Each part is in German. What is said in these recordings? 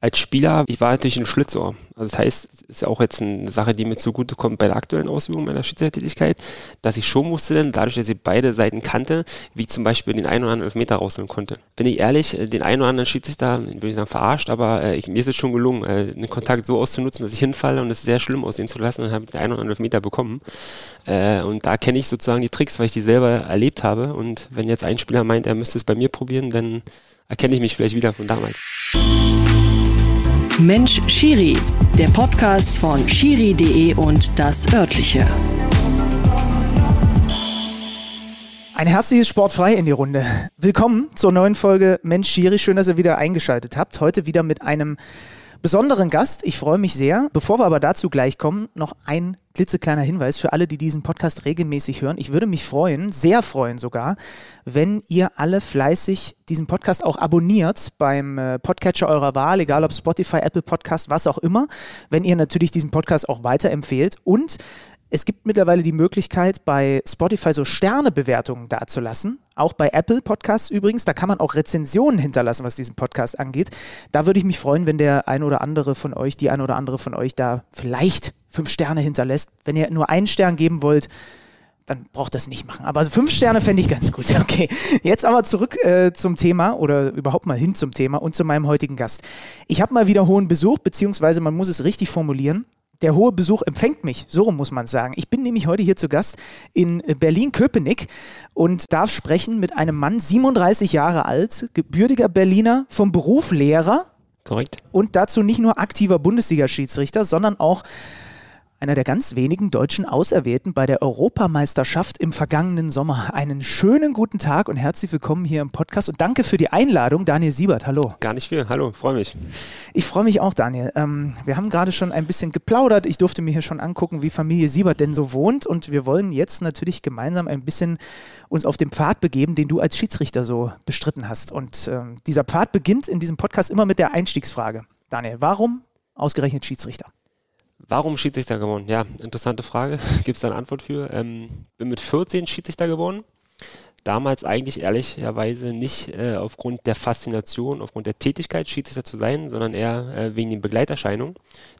als Spieler, ich war natürlich ein Schlitzohr. Also das heißt, es ist auch jetzt eine Sache, die mir zugutekommt bei der aktuellen Ausübung meiner Schiedsrichtertätigkeit, dass ich schon wusste, denn dadurch, dass ich beide Seiten kannte, wie ich zum Beispiel den einen oder anderen Elfmeter rausholen konnte. Bin ich ehrlich, äh, den einen oder anderen Schiedsrichter, würde ich sagen, verarscht, aber äh, ich, mir ist es schon gelungen, äh, den Kontakt so auszunutzen, dass ich hinfalle und es sehr schlimm aussehen zu lassen und habe den einen oder anderen Elfmeter bekommen. Äh, und da kenne ich sozusagen die Tricks, weil ich die selber erlebt habe. Und wenn jetzt ein Spieler meint, er müsste es bei mir probieren, dann erkenne ich mich vielleicht wieder von damals. Mensch Schiri, der Podcast von Schiri.de und das örtliche. Ein herzliches Sportfrei in die Runde. Willkommen zur neuen Folge Mensch Schiri. Schön, dass ihr wieder eingeschaltet habt. Heute wieder mit einem besonderen Gast. Ich freue mich sehr. Bevor wir aber dazu gleich kommen, noch ein klitzekleiner Hinweis für alle, die diesen Podcast regelmäßig hören. Ich würde mich freuen, sehr freuen sogar, wenn ihr alle fleißig diesen Podcast auch abonniert beim äh, Podcatcher eurer Wahl, egal ob Spotify, Apple Podcast, was auch immer. Wenn ihr natürlich diesen Podcast auch weiterempfehlt und es gibt mittlerweile die Möglichkeit, bei Spotify so Sternebewertungen dazulassen. Auch bei Apple Podcasts übrigens. Da kann man auch Rezensionen hinterlassen, was diesen Podcast angeht. Da würde ich mich freuen, wenn der ein oder andere von euch, die ein oder andere von euch da vielleicht fünf Sterne hinterlässt. Wenn ihr nur einen Stern geben wollt, dann braucht das nicht machen. Aber fünf Sterne fände ich ganz gut. Okay, jetzt aber zurück äh, zum Thema oder überhaupt mal hin zum Thema und zu meinem heutigen Gast. Ich habe mal wieder hohen Besuch, beziehungsweise man muss es richtig formulieren der hohe Besuch empfängt mich, so muss man sagen. Ich bin nämlich heute hier zu Gast in Berlin-Köpenick und darf sprechen mit einem Mann, 37 Jahre alt, gebürtiger Berliner, vom Beruf Lehrer. Korrekt. Und dazu nicht nur aktiver Bundesliga-Schiedsrichter, sondern auch einer der ganz wenigen deutschen Auserwählten bei der Europameisterschaft im vergangenen Sommer. Einen schönen guten Tag und herzlich willkommen hier im Podcast und danke für die Einladung, Daniel Siebert. Hallo. Gar nicht viel. Hallo, freue mich. Ich freue mich auch, Daniel. Ähm, wir haben gerade schon ein bisschen geplaudert. Ich durfte mir hier schon angucken, wie Familie Siebert denn so wohnt und wir wollen jetzt natürlich gemeinsam ein bisschen uns auf den Pfad begeben, den du als Schiedsrichter so bestritten hast. Und ähm, dieser Pfad beginnt in diesem Podcast immer mit der Einstiegsfrage. Daniel, warum ausgerechnet Schiedsrichter? Warum Schiedsrichter geworden? Ja, interessante Frage. Gibt es da eine Antwort für? Ähm, bin mit 14 Schiedsrichter geworden. Damals eigentlich ehrlicherweise nicht äh, aufgrund der Faszination, aufgrund der Tätigkeit, Schiedsrichter zu sein, sondern eher äh, wegen den Begleiterscheinungen,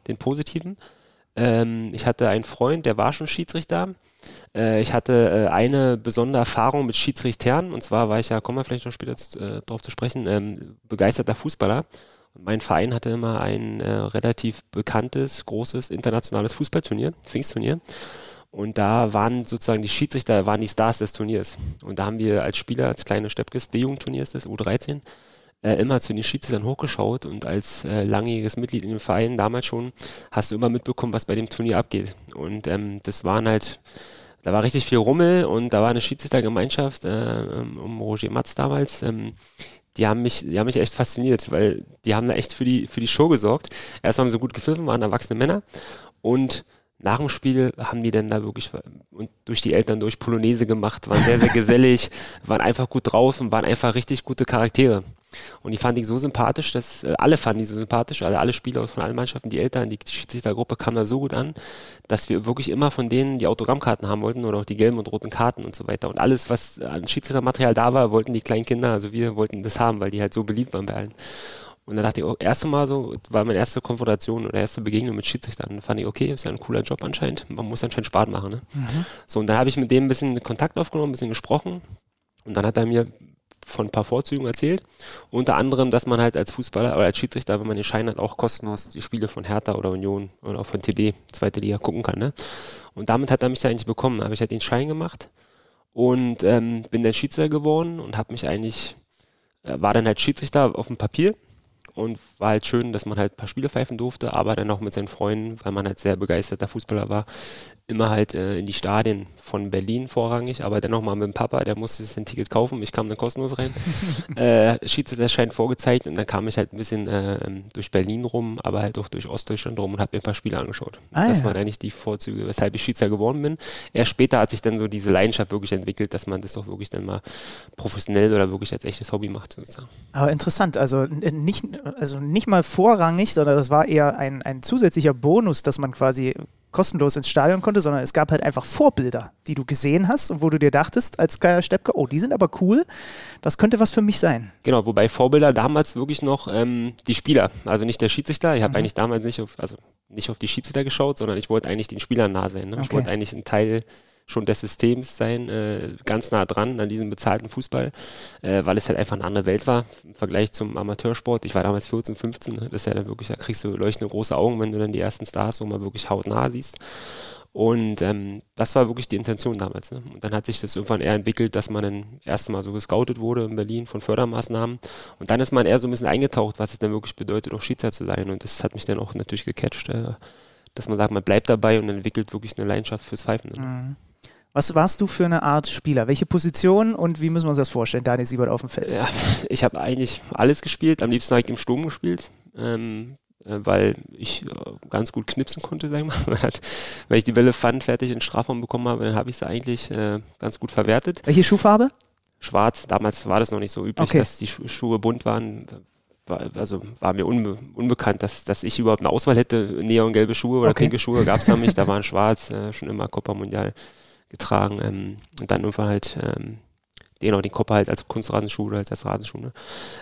den positiven. Ähm, ich hatte einen Freund, der war schon Schiedsrichter. Äh, ich hatte äh, eine besondere Erfahrung mit Schiedsrichtern, und zwar war ich ja, kommen wir vielleicht noch später äh, darauf zu sprechen, ähm, begeisterter Fußballer mein Verein hatte immer ein äh, relativ bekanntes, großes internationales Fußballturnier, Pfingstturnier. Und da waren sozusagen die Schiedsrichter, waren die Stars des Turniers. Und da haben wir als Spieler, als kleine Steppkes, D-Jugendturniers des U13, äh, immer zu den Schiedsrichtern hochgeschaut und als äh, langjähriges Mitglied in dem Verein damals schon hast du immer mitbekommen, was bei dem Turnier abgeht. Und ähm, das waren halt, da war richtig viel Rummel und da war eine Schiedsrichtergemeinschaft äh, um Roger Matz damals, ähm, die haben mich, die haben mich echt fasziniert, weil die haben da echt für die, für die Show gesorgt. Erstmal haben sie gut gepfiffen, waren erwachsene Männer und nach dem Spiel haben die dann da wirklich und durch die Eltern durch Polonaise gemacht, waren sehr, sehr gesellig, waren einfach gut drauf und waren einfach richtig gute Charaktere. Und die fand ich so sympathisch, dass äh, alle fanden die so sympathisch, also alle Spieler von allen Mannschaften, die Eltern, die, die Schiedsrichtergruppe kam da so gut an, dass wir wirklich immer von denen die Autogrammkarten haben wollten oder auch die gelben und roten Karten und so weiter. Und alles, was an Schiedsrichtermaterial da war, wollten die kleinen Kinder, also wir wollten das haben, weil die halt so beliebt waren bei allen. Und dann dachte ich, oh, erste Mal so, war meine erste Konfrontation oder erste Begegnung mit Schiedsrichtern. Dann fand ich, okay, ist ja ein cooler Job anscheinend. Man muss anscheinend Spaß machen. Ne? Mhm. So, und dann habe ich mit dem ein bisschen Kontakt aufgenommen, ein bisschen gesprochen. Und dann hat er mir von ein paar Vorzügen erzählt. Unter anderem, dass man halt als Fußballer oder als Schiedsrichter, wenn man den Schein hat, auch kostenlos die Spiele von Hertha oder Union oder auch von TB, zweite Liga, gucken kann. Ne? Und damit hat er mich da eigentlich bekommen. Da habe ich halt den Schein gemacht und ähm, bin dann Schiedsrichter geworden und habe mich eigentlich, äh, war dann halt Schiedsrichter auf dem Papier und war halt schön, dass man halt ein paar Spiele pfeifen durfte, aber dann auch mit seinen Freunden, weil man halt sehr begeisterter Fußballer war, immer halt äh, in die Stadien von Berlin vorrangig, aber dennoch mal mit dem Papa, der musste sich ein Ticket kaufen, ich kam dann kostenlos rein. äh, Schiedsrichterschein vorgezeigt und dann kam ich halt ein bisschen äh, durch Berlin rum, aber halt auch durch Ostdeutschland rum und habe mir ein paar Spiele angeschaut. Ah, das ja. waren eigentlich die Vorzüge, weshalb ich Schiedsrichter geworden bin. Erst später hat sich dann so diese Leidenschaft wirklich entwickelt, dass man das auch wirklich dann mal professionell oder wirklich als echtes Hobby macht sozusagen. Aber interessant, also nicht, also nicht mal vorrangig, sondern das war eher ein, ein zusätzlicher Bonus, dass man quasi kostenlos ins Stadion konnte, sondern es gab halt einfach Vorbilder, die du gesehen hast und wo du dir dachtest als kleiner Steppke, oh, die sind aber cool, das könnte was für mich sein. Genau, wobei Vorbilder damals wirklich noch ähm, die Spieler, also nicht der Schiedsrichter. Ich habe mhm. eigentlich damals nicht auf, also nicht auf die Schiedsrichter geschaut, sondern ich wollte eigentlich den Spielern nah sein. Ne? Okay. Ich wollte eigentlich ein Teil schon des Systems sein, äh, ganz nah dran an diesem bezahlten Fußball, äh, weil es halt einfach eine andere Welt war im Vergleich zum Amateursport. Ich war damals 14, 15, ne? das ist ja dann wirklich, da kriegst du leuchtende große Augen, wenn du dann die ersten Stars so mal wirklich hautnah siehst. Und ähm, das war wirklich die Intention damals. Ne? Und dann hat sich das irgendwann eher entwickelt, dass man dann erst mal so gescoutet wurde in Berlin von Fördermaßnahmen. Und dann ist man eher so ein bisschen eingetaucht, was es dann wirklich bedeutet, auch Schiedsrichter zu sein. Und das hat mich dann auch natürlich gecatcht, äh, dass man sagt, man bleibt dabei und entwickelt wirklich eine Leidenschaft fürs Pfeifen. Ne? Mhm. Was warst du für eine Art Spieler? Welche Position und wie müssen wir uns das vorstellen, Daniel Siebert auf dem Feld? Ja, ich habe eigentlich alles gespielt. Am liebsten habe ich im Sturm gespielt, ähm, äh, weil ich äh, ganz gut knipsen konnte, sag ich mal. Wenn ich die Bälle fand, fertig in den Strafraum bekommen habe, dann habe ich sie eigentlich äh, ganz gut verwertet. Welche Schuhfarbe? Schwarz. Damals war das noch nicht so üblich, okay. dass die Schu Schuhe bunt waren. War, also war mir unbe unbekannt, dass, dass ich überhaupt eine Auswahl hätte. Neongelbe Schuhe oder okay. pinke Schuhe gab es da nicht. Da waren schwarz, äh, schon immer Copa Mundial getragen. Ähm, und dann irgendwann halt ähm, den auch den Kopf halt als Kunstrasenschuh oder halt als Rasenschuh. Ne?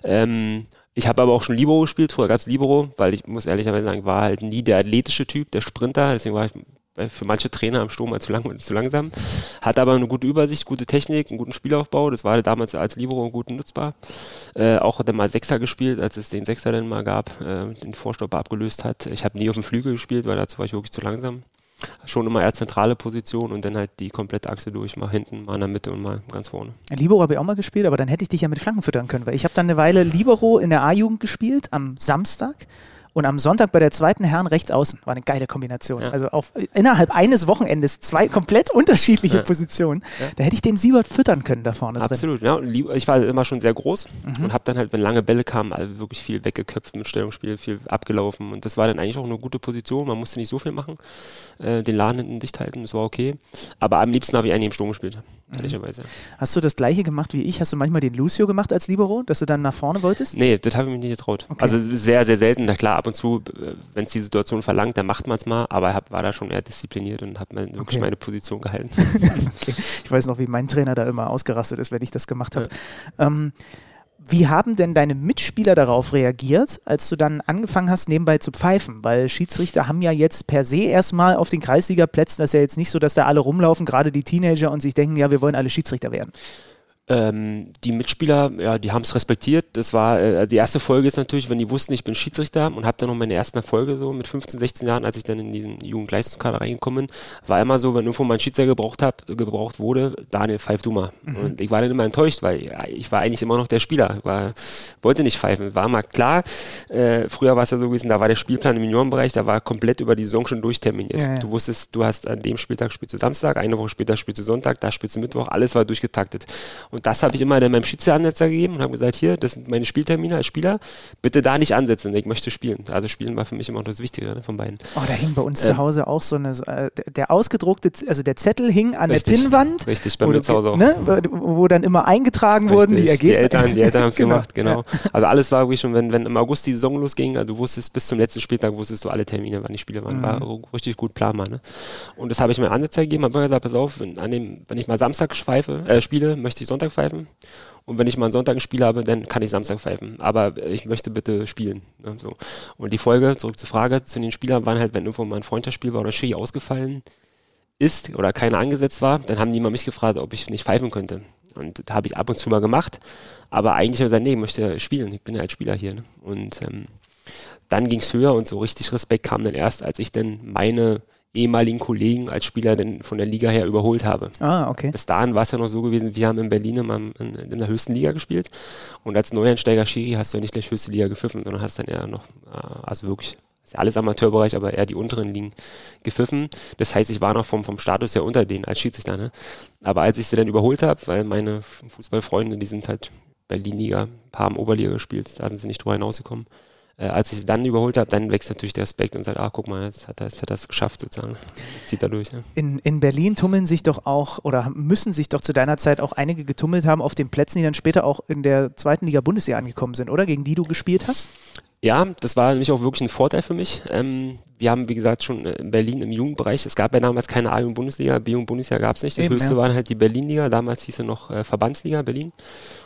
Ähm, ich habe aber auch schon Libero gespielt, früher gab es Libero, weil ich muss ehrlicherweise sagen, war halt nie der athletische Typ, der Sprinter, deswegen war ich für manche Trainer am Sturm zu, lang, zu langsam. Hat aber eine gute Übersicht, gute Technik, einen guten Spielaufbau. Das war damals als Libero gut nutzbar. Äh, auch dann mal Sechser gespielt, als es den Sechser dann mal gab, äh, den Vorstopper abgelöst hat. Ich habe nie auf dem Flügel gespielt, weil dazu war ich wirklich zu langsam schon immer eher zentrale Position und dann halt die komplette Achse durch, mal hinten, mal in der Mitte und mal ganz vorne. Libero habe ich auch mal gespielt, aber dann hätte ich dich ja mit Flanken füttern können, weil ich habe dann eine Weile Libero in der A-Jugend gespielt am Samstag und am Sonntag bei der zweiten Herren rechts außen. War eine geile Kombination. Ja. Also auf, innerhalb eines Wochenendes zwei komplett unterschiedliche ja. Positionen. Ja. Da hätte ich den Siebert füttern können da vorne Absolut, drin. ja. Ich war immer schon sehr groß mhm. und habe dann halt, wenn lange Bälle kamen, also wirklich viel weggeköpft mit Stellungsspiel, viel abgelaufen. Und das war dann eigentlich auch eine gute Position. Man musste nicht so viel machen. Äh, den Laden hinten dicht halten, das war okay. Aber am liebsten habe ich eigentlich im Sturm gespielt. Ehrlicherweise. Hast du das gleiche gemacht wie ich? Hast du manchmal den Lucio gemacht als Libero, dass du dann nach vorne wolltest? Nee, das habe ich mich nicht getraut. Okay. Also sehr, sehr selten. Na klar, ab und zu, äh, wenn es die Situation verlangt, dann macht man es mal, aber ich war da schon eher diszipliniert und habe wirklich okay. meine Position gehalten. okay. Ich weiß noch, wie mein Trainer da immer ausgerastet ist, wenn ich das gemacht habe. Ja. Ähm, wie haben denn deine Mitspieler darauf reagiert, als du dann angefangen hast, nebenbei zu pfeifen? Weil Schiedsrichter haben ja jetzt per se erstmal auf den Kreisligaplätzen, das ist ja jetzt nicht so, dass da alle rumlaufen, gerade die Teenager, und sich denken, ja, wir wollen alle Schiedsrichter werden. Ähm, die Mitspieler, ja, die haben es respektiert. Das war, äh, die erste Folge ist natürlich, wenn die wussten, ich bin Schiedsrichter und habe dann noch meine ersten Erfolge so mit 15, 16 Jahren, als ich dann in diesen Jugendleistungskader reingekommen bin, war immer so, wenn irgendwo mal ein Schiedsrichter gebraucht, hab, gebraucht wurde, Daniel, pfeif du mal. Mhm. Und ich war dann immer enttäuscht, weil ich war eigentlich immer noch der Spieler, war, wollte nicht pfeifen. War mal klar, äh, früher war es ja so gewesen, da war der Spielplan im Juniorenbereich, da war komplett über die Saison schon durchterminiert. Ja, ja. Du wusstest, du hast an dem Spieltag spielst du Samstag, eine Woche später spielst du Sonntag, da spielst du Mittwoch, alles war durchgetaktet. Und das habe ich immer dann meinem Schiedsrichteransetzer gegeben und habe gesagt, hier, das sind meine Spieltermine als Spieler, bitte da nicht ansetzen, ich möchte spielen. Also spielen war für mich immer noch das Wichtige ne, von beiden. Oh, da hing bei uns ähm, zu Hause auch so eine, äh, der ausgedruckte, also der Zettel hing an richtig, der Pinnwand. Richtig, bei mir zu Hause auch. Ne, wo dann immer eingetragen richtig, wurden die Ergebnisse. Die Eltern, die Eltern haben es genau, gemacht, genau. Ja. Also alles war wirklich schon, wenn, wenn im August die Saison losging, also du wusstest bis zum letzten Spieltag, wusstest du alle Termine, wann die Spiele waren. Mhm. War richtig gut planbar. Ne? Und das habe ich mir Ansetzer gegeben, habe gesagt, pass auf, wenn, an dem, wenn ich mal Samstag pfeife, äh, spiele, möchte ich Sonntag pfeifen. Und wenn ich mal einen Sonntag ein Spiel habe, dann kann ich Samstag pfeifen. Aber ich möchte bitte spielen. Ne, so. Und die Folge, zurück zur Frage, zu den Spielern waren halt, wenn irgendwo mal ein Freundschaftsspiel war oder Schiri ausgefallen ist oder keiner angesetzt war, dann haben die mal mich gefragt, ob ich nicht pfeifen könnte. Und das habe ich ab und zu mal gemacht. Aber eigentlich habe ich gesagt, nee, ich möchte spielen. Ich bin ja als Spieler hier. Ne? Und ähm, dann ging es höher und so richtig Respekt kam dann erst, als ich dann meine ehemaligen Kollegen als Spieler denn von der Liga her überholt habe. Ah, okay. Bis dahin war es ja noch so gewesen, wir haben in Berlin in, in, in der höchsten Liga gespielt und als Neueinsteiger Schiri hast du ja nicht gleich höchste Liga gepfiffen, sondern hast dann eher noch, äh, also wirklich, ist ja alles Amateurbereich, aber eher die unteren Ligen gepfiffen. Das heißt, ich war noch vom, vom Status her unter denen als Schiedsrichter. Ne? Aber als ich sie dann überholt habe, weil meine Fußballfreunde, die sind halt Berlin-Liga, ein paar haben Oberliga gespielt, da sind sie nicht drüber hinausgekommen äh, als ich sie dann überholt habe, dann wächst natürlich der Respekt und sagt, ah, guck mal, jetzt hat er, jetzt hat er es geschafft sozusagen. Zieht er durch. Ja. In, in Berlin tummeln sich doch auch oder müssen sich doch zu deiner Zeit auch einige getummelt haben auf den Plätzen, die dann später auch in der zweiten Liga Bundesliga angekommen sind, oder? Gegen die du gespielt hast? Ja, das war nämlich auch wirklich ein Vorteil für mich. Ähm, wir haben, wie gesagt, schon äh, in Berlin im Jugendbereich, es gab ja damals keine A-Jugend-Bundesliga, B-Jugend-Bundesliga gab es nicht. Das Eben, höchste ja. waren halt die Berlin-Liga, damals hieß er noch äh, Verbandsliga Berlin.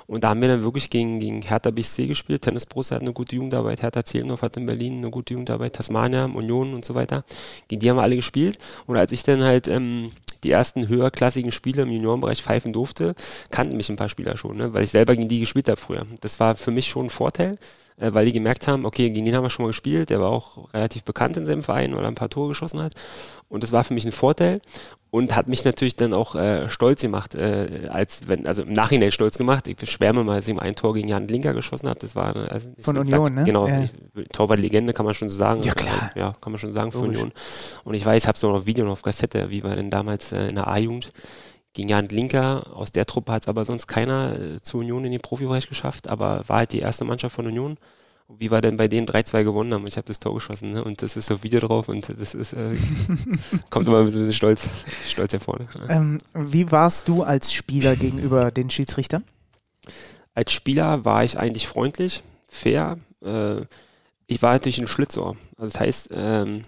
Und da haben wir dann wirklich gegen, gegen Hertha BSC gespielt. Tennis Brust hat eine gute Jugendarbeit, Hertha Zehlendorf hat in Berlin eine gute Jugendarbeit, Tasmania, Union und so weiter. Gegen die haben wir alle gespielt. Und als ich dann halt ähm, die ersten höherklassigen Spiele im Juniorenbereich pfeifen durfte, kannten mich ein paar Spieler schon, ne? weil ich selber gegen die gespielt habe früher. Das war für mich schon ein Vorteil, äh, weil die gemerkt haben, okay, gegen den haben wir schon mal gespielt, der war auch relativ bekannt in seinem Verein, weil er ein paar Tore geschossen hat. Und das war für mich ein Vorteil und hat mich natürlich dann auch äh, stolz gemacht, äh, als wenn, also im Nachhinein stolz gemacht. Ich schwärme mal, dass ich ein Tor gegen Jan Linker geschossen habe. Das war also von Union, sag, ne? Genau, ja. Torwart-Legende kann man schon so sagen. Ja klar. Äh, ja, kann man schon sagen für Union. Und ich weiß, ich habe so noch Video noch auf Kassette, wie wir denn damals äh, in der A-Jugend gegen Jan Linker. Aus der Truppe hat es aber sonst keiner äh, zu Union in den Profibereich geschafft, aber war halt die erste Mannschaft von Union wie wir denn bei denen 3-2 gewonnen haben. Ich habe das Tor geschossen ne? und das ist so Video drauf und das ist, äh, kommt immer ein bisschen stolz, stolz hervor. Ne? Ähm, wie warst du als Spieler gegenüber den Schiedsrichtern? Als Spieler war ich eigentlich freundlich, fair. Äh, ich war natürlich ein Schlitzohr. Also das heißt, ähm,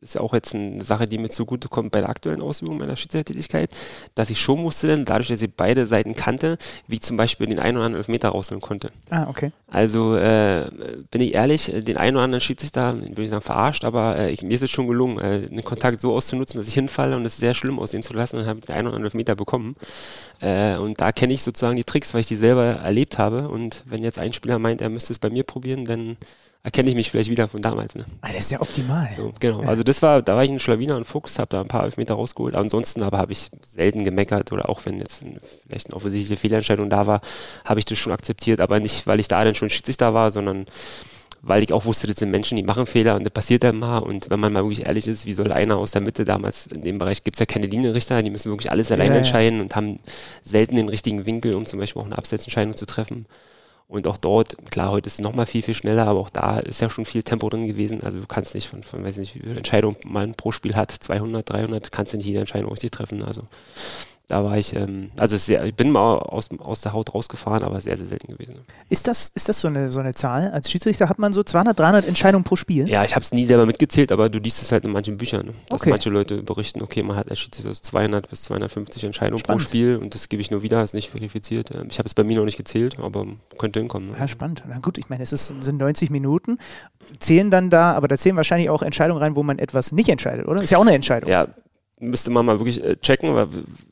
ist ja auch jetzt eine Sache, die mir zugutekommt bei der aktuellen Ausübung meiner Schiedsrichtertätigkeit, dass ich schon musste, denn dadurch, dass ich beide Seiten kannte, wie zum Beispiel den einen oder anderen Elfmeter rausholen konnte. Ah, okay. Also äh, bin ich ehrlich, den einen oder anderen Schiedsrichter, würde ich sagen, verarscht, aber äh, ich, mir ist es schon gelungen, äh, den Kontakt so auszunutzen, dass ich hinfalle und es sehr schlimm aussehen zu lassen und habe den einen oder anderen Elfmeter bekommen. Äh, und da kenne ich sozusagen die Tricks, weil ich die selber erlebt habe. Und wenn jetzt ein Spieler meint, er müsste es bei mir probieren, dann erkenne ich mich vielleicht wieder von damals. Ne? Ah, das ist ja optimal. So, genau. Ja. Also das war, da war ich ein Schlawiner und Fuchs, habe da ein paar Elfmeter rausgeholt. ansonsten aber habe ich selten gemeckert oder auch wenn jetzt vielleicht eine offensichtliche Fehlentscheidung da war, habe ich das schon akzeptiert. Aber nicht, weil ich da dann schon Schiedsrichter war, sondern weil ich auch wusste, das sind Menschen, die machen Fehler und das passiert dann mal. Und wenn man mal wirklich ehrlich ist, wie soll einer aus der Mitte damals, in dem Bereich gibt es ja keine Linienrichter, die müssen wirklich alles alleine ja, entscheiden ja. und haben selten den richtigen Winkel, um zum Beispiel auch eine Absetzentscheidung zu treffen. Und auch dort, klar, heute ist es nochmal viel, viel schneller, aber auch da ist ja schon viel Tempo drin gewesen. Also du kannst nicht von, von weiß nicht, wie viele Entscheidungen man pro Spiel hat, 200, 300, kannst du nicht jede Entscheidung richtig treffen. Also da war ich, ähm, also sehr, ich bin mal aus, aus der Haut rausgefahren, aber sehr, sehr selten gewesen. Ist das, ist das so, eine, so eine Zahl? Als Schiedsrichter hat man so 200, 300 Entscheidungen pro Spiel? Ja, ich habe es nie selber mitgezählt, aber du liest es halt in manchen Büchern, ne? dass okay. manche Leute berichten, okay, man hat als Schiedsrichter so 200 bis 250 Entscheidungen spannend. pro Spiel und das gebe ich nur wieder, ist nicht verifiziert. Ähm, ich habe es bei mir noch nicht gezählt, aber könnte hinkommen. Ne? Ja, spannend. Na gut, ich meine, es ist, sind 90 Minuten, zählen dann da, aber da zählen wahrscheinlich auch Entscheidungen rein, wo man etwas nicht entscheidet, oder? Ist ja auch eine Entscheidung. Ja, müsste man mal wirklich äh, checken,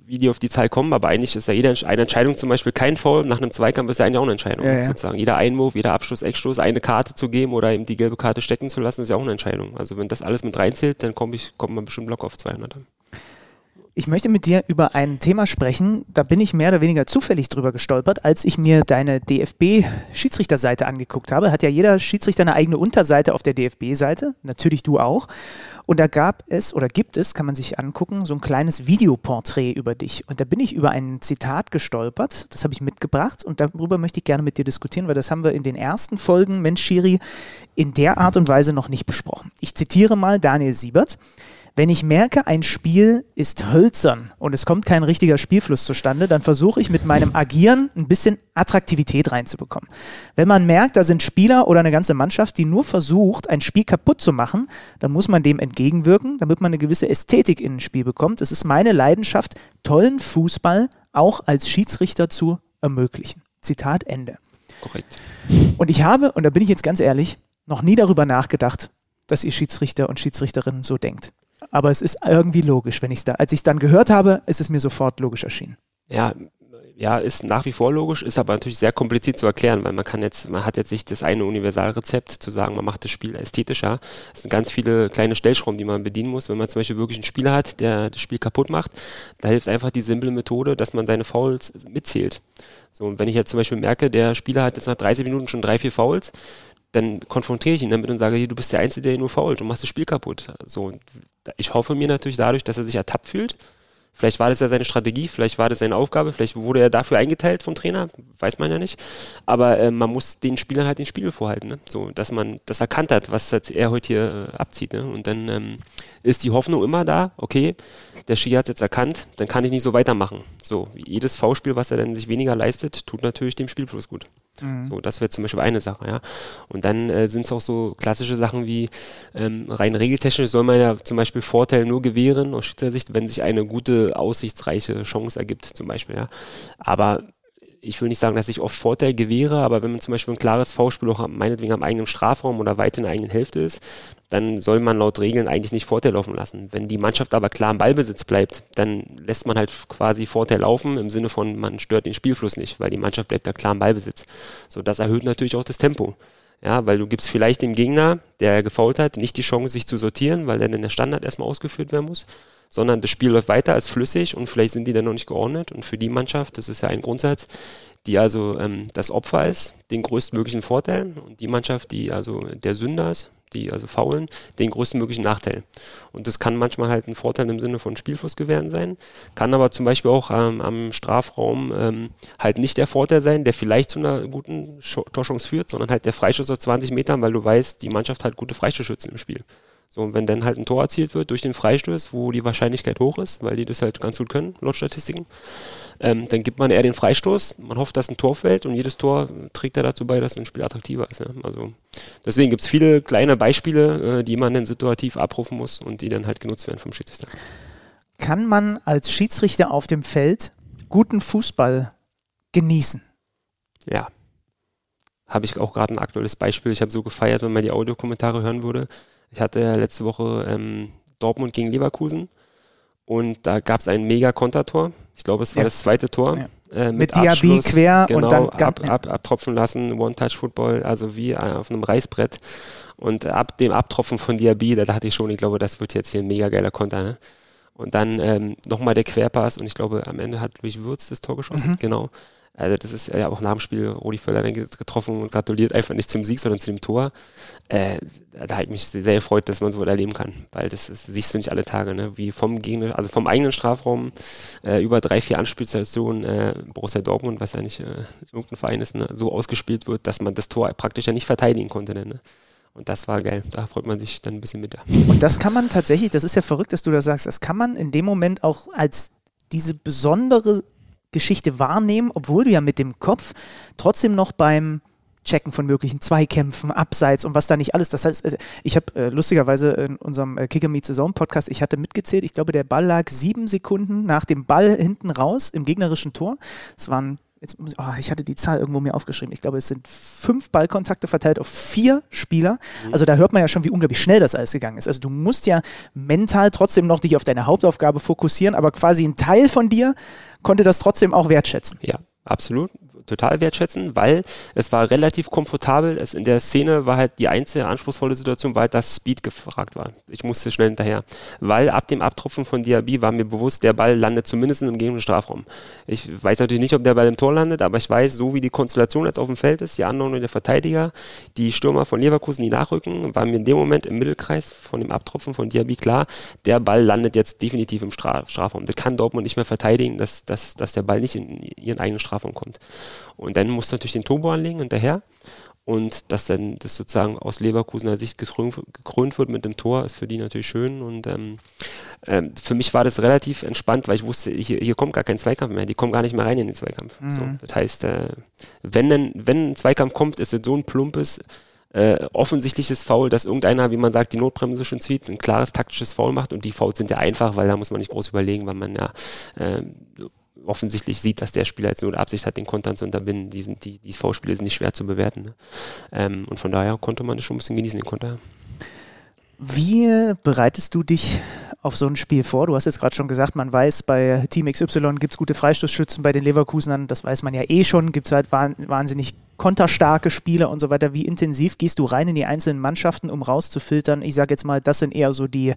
wie die auf die Zahl kommen. Aber eigentlich ist ja jede eine Entscheidung zum Beispiel kein Foul. Nach einem Zweikampf ist ja eigentlich auch eine Entscheidung. Ja, ja. Sozusagen jeder Einwurf, jeder Abschluss, Eckstoß, eine Karte zu geben oder eben die gelbe Karte stecken zu lassen, ist ja auch eine Entscheidung. Also wenn das alles mit reinzählt, dann komme ich, kommt man bestimmt locker auf 200. Ich möchte mit dir über ein Thema sprechen, da bin ich mehr oder weniger zufällig drüber gestolpert, als ich mir deine DFB-Schiedsrichterseite angeguckt habe. Hat ja jeder Schiedsrichter eine eigene Unterseite auf der DFB-Seite, natürlich du auch. Und da gab es oder gibt es, kann man sich angucken, so ein kleines Videoporträt über dich. Und da bin ich über ein Zitat gestolpert, das habe ich mitgebracht und darüber möchte ich gerne mit dir diskutieren, weil das haben wir in den ersten Folgen Mensch Schiri in der Art und Weise noch nicht besprochen. Ich zitiere mal Daniel Siebert. Wenn ich merke, ein Spiel ist hölzern und es kommt kein richtiger Spielfluss zustande, dann versuche ich mit meinem Agieren ein bisschen Attraktivität reinzubekommen. Wenn man merkt, da sind Spieler oder eine ganze Mannschaft, die nur versucht, ein Spiel kaputt zu machen, dann muss man dem entgegenwirken, damit man eine gewisse Ästhetik in ein Spiel bekommt. Es ist meine Leidenschaft, tollen Fußball auch als Schiedsrichter zu ermöglichen. Zitat Ende. Korrekt. Und ich habe, und da bin ich jetzt ganz ehrlich, noch nie darüber nachgedacht, dass ihr Schiedsrichter und Schiedsrichterinnen so denkt aber es ist irgendwie logisch, wenn ich es da, als ich es dann gehört habe, ist es mir sofort logisch erschienen. Ja, ja, ist nach wie vor logisch, ist aber natürlich sehr kompliziert zu erklären, weil man kann jetzt, man hat jetzt nicht das eine Universalrezept zu sagen, man macht das Spiel ästhetischer. Es sind ganz viele kleine Stellschrauben, die man bedienen muss. Wenn man zum Beispiel wirklich einen Spieler hat, der das Spiel kaputt macht, da hilft einfach die simple Methode, dass man seine Fouls mitzählt. So, und wenn ich jetzt zum Beispiel merke, der Spieler hat jetzt nach 30 Minuten schon drei, vier Fouls, dann konfrontiere ich ihn damit und sage, hey, du bist der Einzige, der ihn nur fault und machst das Spiel kaputt. So, ich hoffe mir natürlich dadurch, dass er sich ertappt fühlt. Vielleicht war das ja seine Strategie, vielleicht war das seine Aufgabe, vielleicht wurde er dafür eingeteilt vom Trainer, weiß man ja nicht. Aber äh, man muss den Spielern halt den Spiegel vorhalten, ne? so, dass man das erkannt hat, was er heute hier äh, abzieht. Ne? Und dann ähm, ist die Hoffnung immer da, okay, der Ski hat es jetzt erkannt, dann kann ich nicht so weitermachen. So, jedes V-Spiel, was er dann sich weniger leistet, tut natürlich dem Spielfluss gut. Mhm. So, das wäre zum Beispiel eine Sache, ja. Und dann äh, sind es auch so klassische Sachen wie ähm, rein regeltechnisch soll man ja zum Beispiel Vorteil nur gewähren aus Schiedsrichtersicht, wenn sich eine gute, aussichtsreiche Chance ergibt, zum Beispiel, ja. Aber ich will nicht sagen, dass ich oft Vorteil gewähre, aber wenn man zum Beispiel ein klares V-Spiel auch meinetwegen am eigenen Strafraum oder weit in der eigenen Hälfte ist, dann soll man laut Regeln eigentlich nicht Vorteil laufen lassen. Wenn die Mannschaft aber klar im Ballbesitz bleibt, dann lässt man halt quasi Vorteil laufen im Sinne von, man stört den Spielfluss nicht, weil die Mannschaft bleibt da klar im Ballbesitz. So, das erhöht natürlich auch das Tempo. Ja, weil du gibst vielleicht dem Gegner, der gefault hat, nicht die Chance, sich zu sortieren, weil dann in der Standard erstmal ausgeführt werden muss sondern das Spiel läuft weiter als flüssig und vielleicht sind die dann noch nicht geordnet. Und für die Mannschaft, das ist ja ein Grundsatz, die also ähm, das Opfer ist, den größtmöglichen Vorteil und die Mannschaft, die also der Sünder ist, die also faulen, den größtmöglichen Nachteil. Und das kann manchmal halt ein Vorteil im Sinne von Spielfluss gewähren sein, kann aber zum Beispiel auch ähm, am Strafraum ähm, halt nicht der Vorteil sein, der vielleicht zu einer guten Torchance führt, sondern halt der Freischuss aus 20 Metern, weil du weißt, die Mannschaft hat gute Freistoßschützen im Spiel. So, und wenn dann halt ein Tor erzielt wird durch den Freistoß, wo die Wahrscheinlichkeit hoch ist, weil die das halt ganz gut können, laut Statistiken, ähm, dann gibt man eher den Freistoß. Man hofft, dass ein Tor fällt und jedes Tor trägt ja dazu bei, dass ein Spiel attraktiver ist. Ja? Also deswegen gibt es viele kleine Beispiele, äh, die man dann situativ abrufen muss und die dann halt genutzt werden vom Schiedsrichter. Kann man als Schiedsrichter auf dem Feld guten Fußball genießen? Ja. Habe ich auch gerade ein aktuelles Beispiel. Ich habe so gefeiert, wenn man die Audiokommentare hören würde ich hatte ja letzte Woche ähm, Dortmund gegen Leverkusen und da gab es ein mega Kontertor. Ich glaube, es war ja. das zweite Tor. Ja. Äh, mit, mit Diaby quer genau, und dann ab, ab, abtropfen lassen, One-Touch-Football, also wie auf einem Reißbrett. Und ab dem Abtropfen von Diaby, da dachte ich schon, ich glaube, das wird jetzt hier ein mega geiler Konter. Ne? Und dann ähm, nochmal der Querpass und ich glaube, am Ende hat Luis Würz das Tor geschossen. Mhm. Genau. Also das ist ja auch nach dem Spiel Rudi Völler getroffen und gratuliert einfach nicht zum Sieg, sondern zu dem Tor. Äh, da habe ich mich sehr gefreut, dass man so erleben kann, weil das, ist, siehst du nicht alle Tage, ne? wie vom Gegner, also vom eigenen Strafraum äh, über drei, vier Anspielstationen äh, Borussia Dortmund, was ja nicht äh, irgendein Verein ist, ne? so ausgespielt wird, dass man das Tor praktisch ja nicht verteidigen konnte. Ne? Und das war geil. Da freut man sich dann ein bisschen mit. Und das kann man tatsächlich, das ist ja verrückt, dass du das sagst, das kann man in dem Moment auch als diese besondere Geschichte wahrnehmen, obwohl du ja mit dem Kopf trotzdem noch beim Checken von möglichen Zweikämpfen, Abseits und was da nicht alles. Das heißt, äh, ich habe äh, lustigerweise in unserem äh, Kicker Meet Saison Podcast, ich hatte mitgezählt, ich glaube, der Ball lag sieben Sekunden nach dem Ball hinten raus im gegnerischen Tor. Es waren jetzt oh, ich hatte die Zahl irgendwo mir aufgeschrieben. Ich glaube, es sind fünf Ballkontakte verteilt auf vier Spieler. Mhm. Also da hört man ja schon, wie unglaublich schnell das alles gegangen ist. Also du musst ja mental trotzdem noch dich auf deine Hauptaufgabe fokussieren, aber quasi ein Teil von dir konnte das trotzdem auch wertschätzen. Ja, absolut total wertschätzen, weil es war relativ komfortabel. Es in der Szene war halt die einzige anspruchsvolle Situation, halt, dass Speed gefragt war. Ich musste schnell hinterher. Weil ab dem Abtropfen von Diaby war mir bewusst, der Ball landet zumindest im gegnerischen Strafraum. Ich weiß natürlich nicht, ob der Ball im Tor landet, aber ich weiß, so wie die Konstellation jetzt auf dem Feld ist, die anderen und der Verteidiger, die Stürmer von Leverkusen, die nachrücken, war mir in dem Moment im Mittelkreis von dem Abtropfen von Diaby klar, der Ball landet jetzt definitiv im Strafraum. Das kann Dortmund nicht mehr verteidigen, dass, dass, dass der Ball nicht in ihren eigenen Strafraum kommt. Und dann musst du natürlich den Turbo anlegen hinterher. Und dass dann das sozusagen aus Leverkusener Sicht gekrönt, wird mit dem Tor, ist für die natürlich schön. Und ähm, ähm, für mich war das relativ entspannt, weil ich wusste, hier, hier, kommt gar kein Zweikampf mehr. Die kommen gar nicht mehr rein in den Zweikampf. Mhm. So, das heißt, äh, wenn, denn, wenn ein Zweikampf kommt, ist es so ein plumpes, äh, offensichtliches Foul, dass irgendeiner, wie man sagt, die Notbremse schon zieht, ein klares taktisches Foul macht und die Fouls sind ja einfach, weil da muss man nicht groß überlegen, weil man ja äh, offensichtlich sieht, dass der Spieler jetzt nur die Absicht hat, den Kontern zu unterbinden. Die, sind, die, die V-Spiele sind nicht schwer zu bewerten. Ne? Ähm, und von daher konnte man das schon ein bisschen genießen, den Konter. Wie bereitest du dich auf so ein Spiel vor? Du hast jetzt gerade schon gesagt, man weiß, bei Team XY gibt es gute Freistoßschützen, bei den Leverkusenern, das weiß man ja eh schon, gibt es halt wahnsinnig konterstarke Spieler und so weiter. Wie intensiv gehst du rein in die einzelnen Mannschaften, um rauszufiltern? Ich sage jetzt mal, das sind eher so die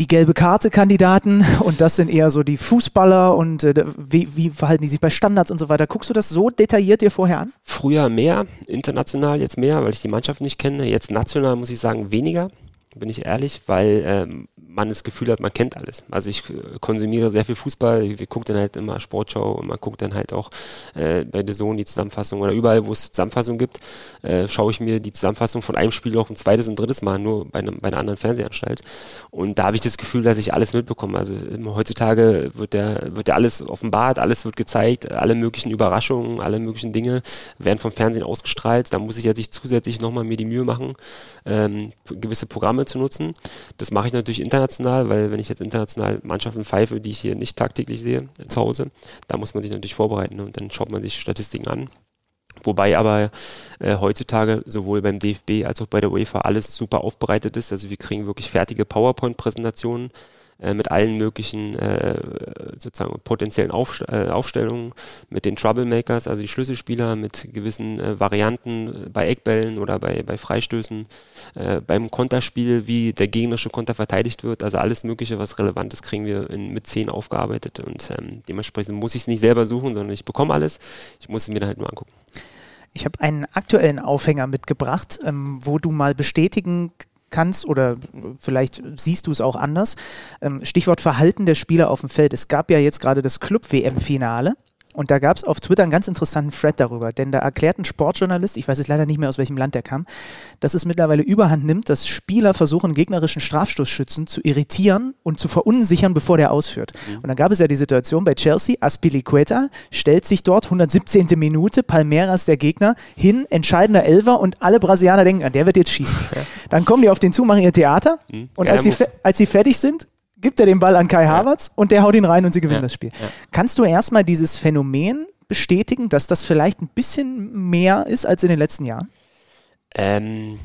die gelbe Karte-Kandidaten und das sind eher so die Fußballer und äh, wie, wie, verhalten die sich bei Standards und so weiter. Guckst du das so detailliert dir vorher an? Früher mehr, international jetzt mehr, weil ich die Mannschaft nicht kenne. Jetzt national muss ich sagen weniger, bin ich ehrlich, weil ähm, man das Gefühl hat, man kennt alles. Also ich äh, konsumiere sehr viel Fußball, wir gucken dann halt immer Sportschau und man guckt dann halt auch äh, bei der Sohn die Zusammenfassung oder überall, wo es Zusammenfassung gibt, äh, schaue ich mir die Zusammenfassung von einem Spiel auch ein zweites und drittes Mal nur bei, einem, bei einer anderen Fernsehanstalt. Und da habe ich das Gefühl, dass ich alles mitbekomme. Also heutzutage wird der, wird ja alles offenbart, alles wird gezeigt, alle möglichen Überraschungen, alle möglichen Dinge werden vom Fernsehen ausgestrahlt. Da muss ich ja sich zusätzlich nochmal mir die Mühe machen, ähm, gewisse Programme zu nutzen. Das mache ich natürlich international, weil wenn ich jetzt international Mannschaften pfeife, die ich hier nicht tagtäglich sehe, zu Hause, da muss man sich natürlich vorbereiten und dann schaut man sich Statistiken an. Wobei aber äh, heutzutage sowohl beim DFB als auch bei der UEFA alles super aufbereitet ist. Also wir kriegen wirklich fertige PowerPoint-Präsentationen äh, mit allen möglichen äh, sozusagen potenziellen Aufst äh, Aufstellungen, mit den Troublemakers, also die Schlüsselspieler, mit gewissen äh, Varianten bei Eckbällen oder bei, bei Freistößen, beim Konterspiel, wie der gegnerische Konter verteidigt wird, also alles Mögliche, was relevant ist, kriegen wir in, mit 10 aufgearbeitet und ähm, dementsprechend muss ich es nicht selber suchen, sondern ich bekomme alles. Ich muss es mir dann halt nur angucken. Ich habe einen aktuellen Aufhänger mitgebracht, ähm, wo du mal bestätigen kannst oder vielleicht siehst du es auch anders. Ähm, Stichwort Verhalten der Spieler auf dem Feld. Es gab ja jetzt gerade das Club-WM-Finale. Und da gab es auf Twitter einen ganz interessanten Thread darüber, denn da erklärt ein Sportjournalist, ich weiß jetzt leider nicht mehr aus welchem Land der kam, dass es mittlerweile überhand nimmt, dass Spieler versuchen, gegnerischen Strafstoßschützen zu irritieren und zu verunsichern, bevor der ausführt. Mhm. Und dann gab es ja die Situation bei Chelsea, Aspilicueta stellt sich dort, 117. Minute, Palmeiras der Gegner, hin, entscheidender Elfer und alle Brasilianer denken, ah, der wird jetzt schießen. Dann kommen die auf den zu, machen ihr Theater mhm. und als sie, als sie fertig sind, gibt er den Ball an Kai Havertz ja. und der haut ihn rein und sie gewinnen ja. das Spiel. Ja. Kannst du erstmal dieses Phänomen bestätigen, dass das vielleicht ein bisschen mehr ist als in den letzten Jahren? Ähm,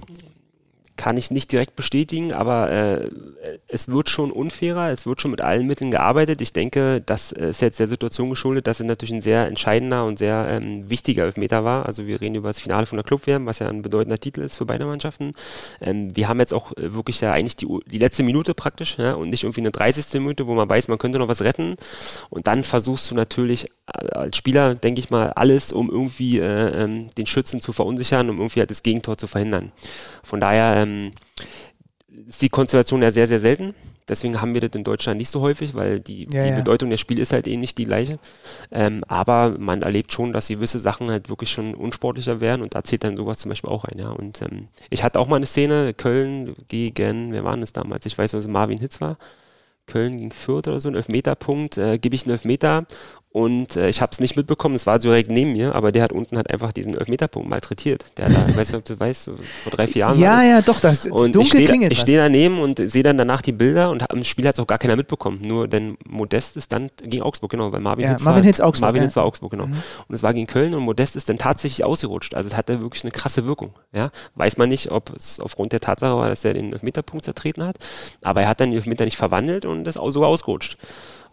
kann ich nicht direkt bestätigen, aber äh, es wird schon unfairer, es wird schon mit allen Mitteln gearbeitet. Ich denke, das ist jetzt der Situation geschuldet, dass es natürlich ein sehr entscheidender und sehr ähm, wichtiger Elfmeter war. Also wir reden über das Finale von der Clubwärme, was ja ein bedeutender Titel ist für beide Mannschaften. Ähm, wir haben jetzt auch äh, wirklich ja eigentlich die, die letzte Minute praktisch ja, und nicht irgendwie eine 30. Minute, wo man weiß, man könnte noch was retten. Und dann versuchst du natürlich äh, als Spieler, denke ich mal, alles, um irgendwie äh, ähm, den Schützen zu verunsichern, um irgendwie halt das Gegentor zu verhindern. Von daher ähm, ist die Konstellation ja sehr, sehr selten. Deswegen haben wir das in Deutschland nicht so häufig, weil die, ja, die ja. Bedeutung des Spiels ist halt eh nicht die gleiche. Ähm, aber man erlebt schon, dass gewisse Sachen halt wirklich schon unsportlicher werden und da zählt dann sowas zum Beispiel auch ein. Ja. Und ähm, ich hatte auch mal eine Szene, Köln gegen, wer war das damals? Ich weiß, es Marvin Hitz war. Köln gegen Fürth oder so, ein Elfmeterpunkt, äh, gebe ich einen Elfmeter und äh, ich habe es nicht mitbekommen, es war direkt neben mir, aber der hat unten halt einfach diesen Elfmeterpunkt malträtiert. Der hat da, ich weiß nicht, ob du weißt, vor drei, vier Jahren. Ja, ja, doch, das und dunkel ich klingelt. Ich stehe daneben und sehe dann danach die Bilder und im Spiel hat es auch gar keiner mitbekommen. Nur denn Modest ist dann gegen Augsburg, genau, weil Marvin ja, Hitz Marvin war, Hitz Augsburg. Marvin ja. Hitz war Augsburg, genau. Mhm. Und es war gegen Köln und Modest ist dann tatsächlich ausgerutscht. Also es hatte wirklich eine krasse Wirkung. Ja? Weiß man nicht, ob es aufgrund der Tatsache war, dass er den Elfmeterpunkt zertreten hat, aber er hat dann den Elfmeter nicht verwandelt und ist auch sogar ausgerutscht.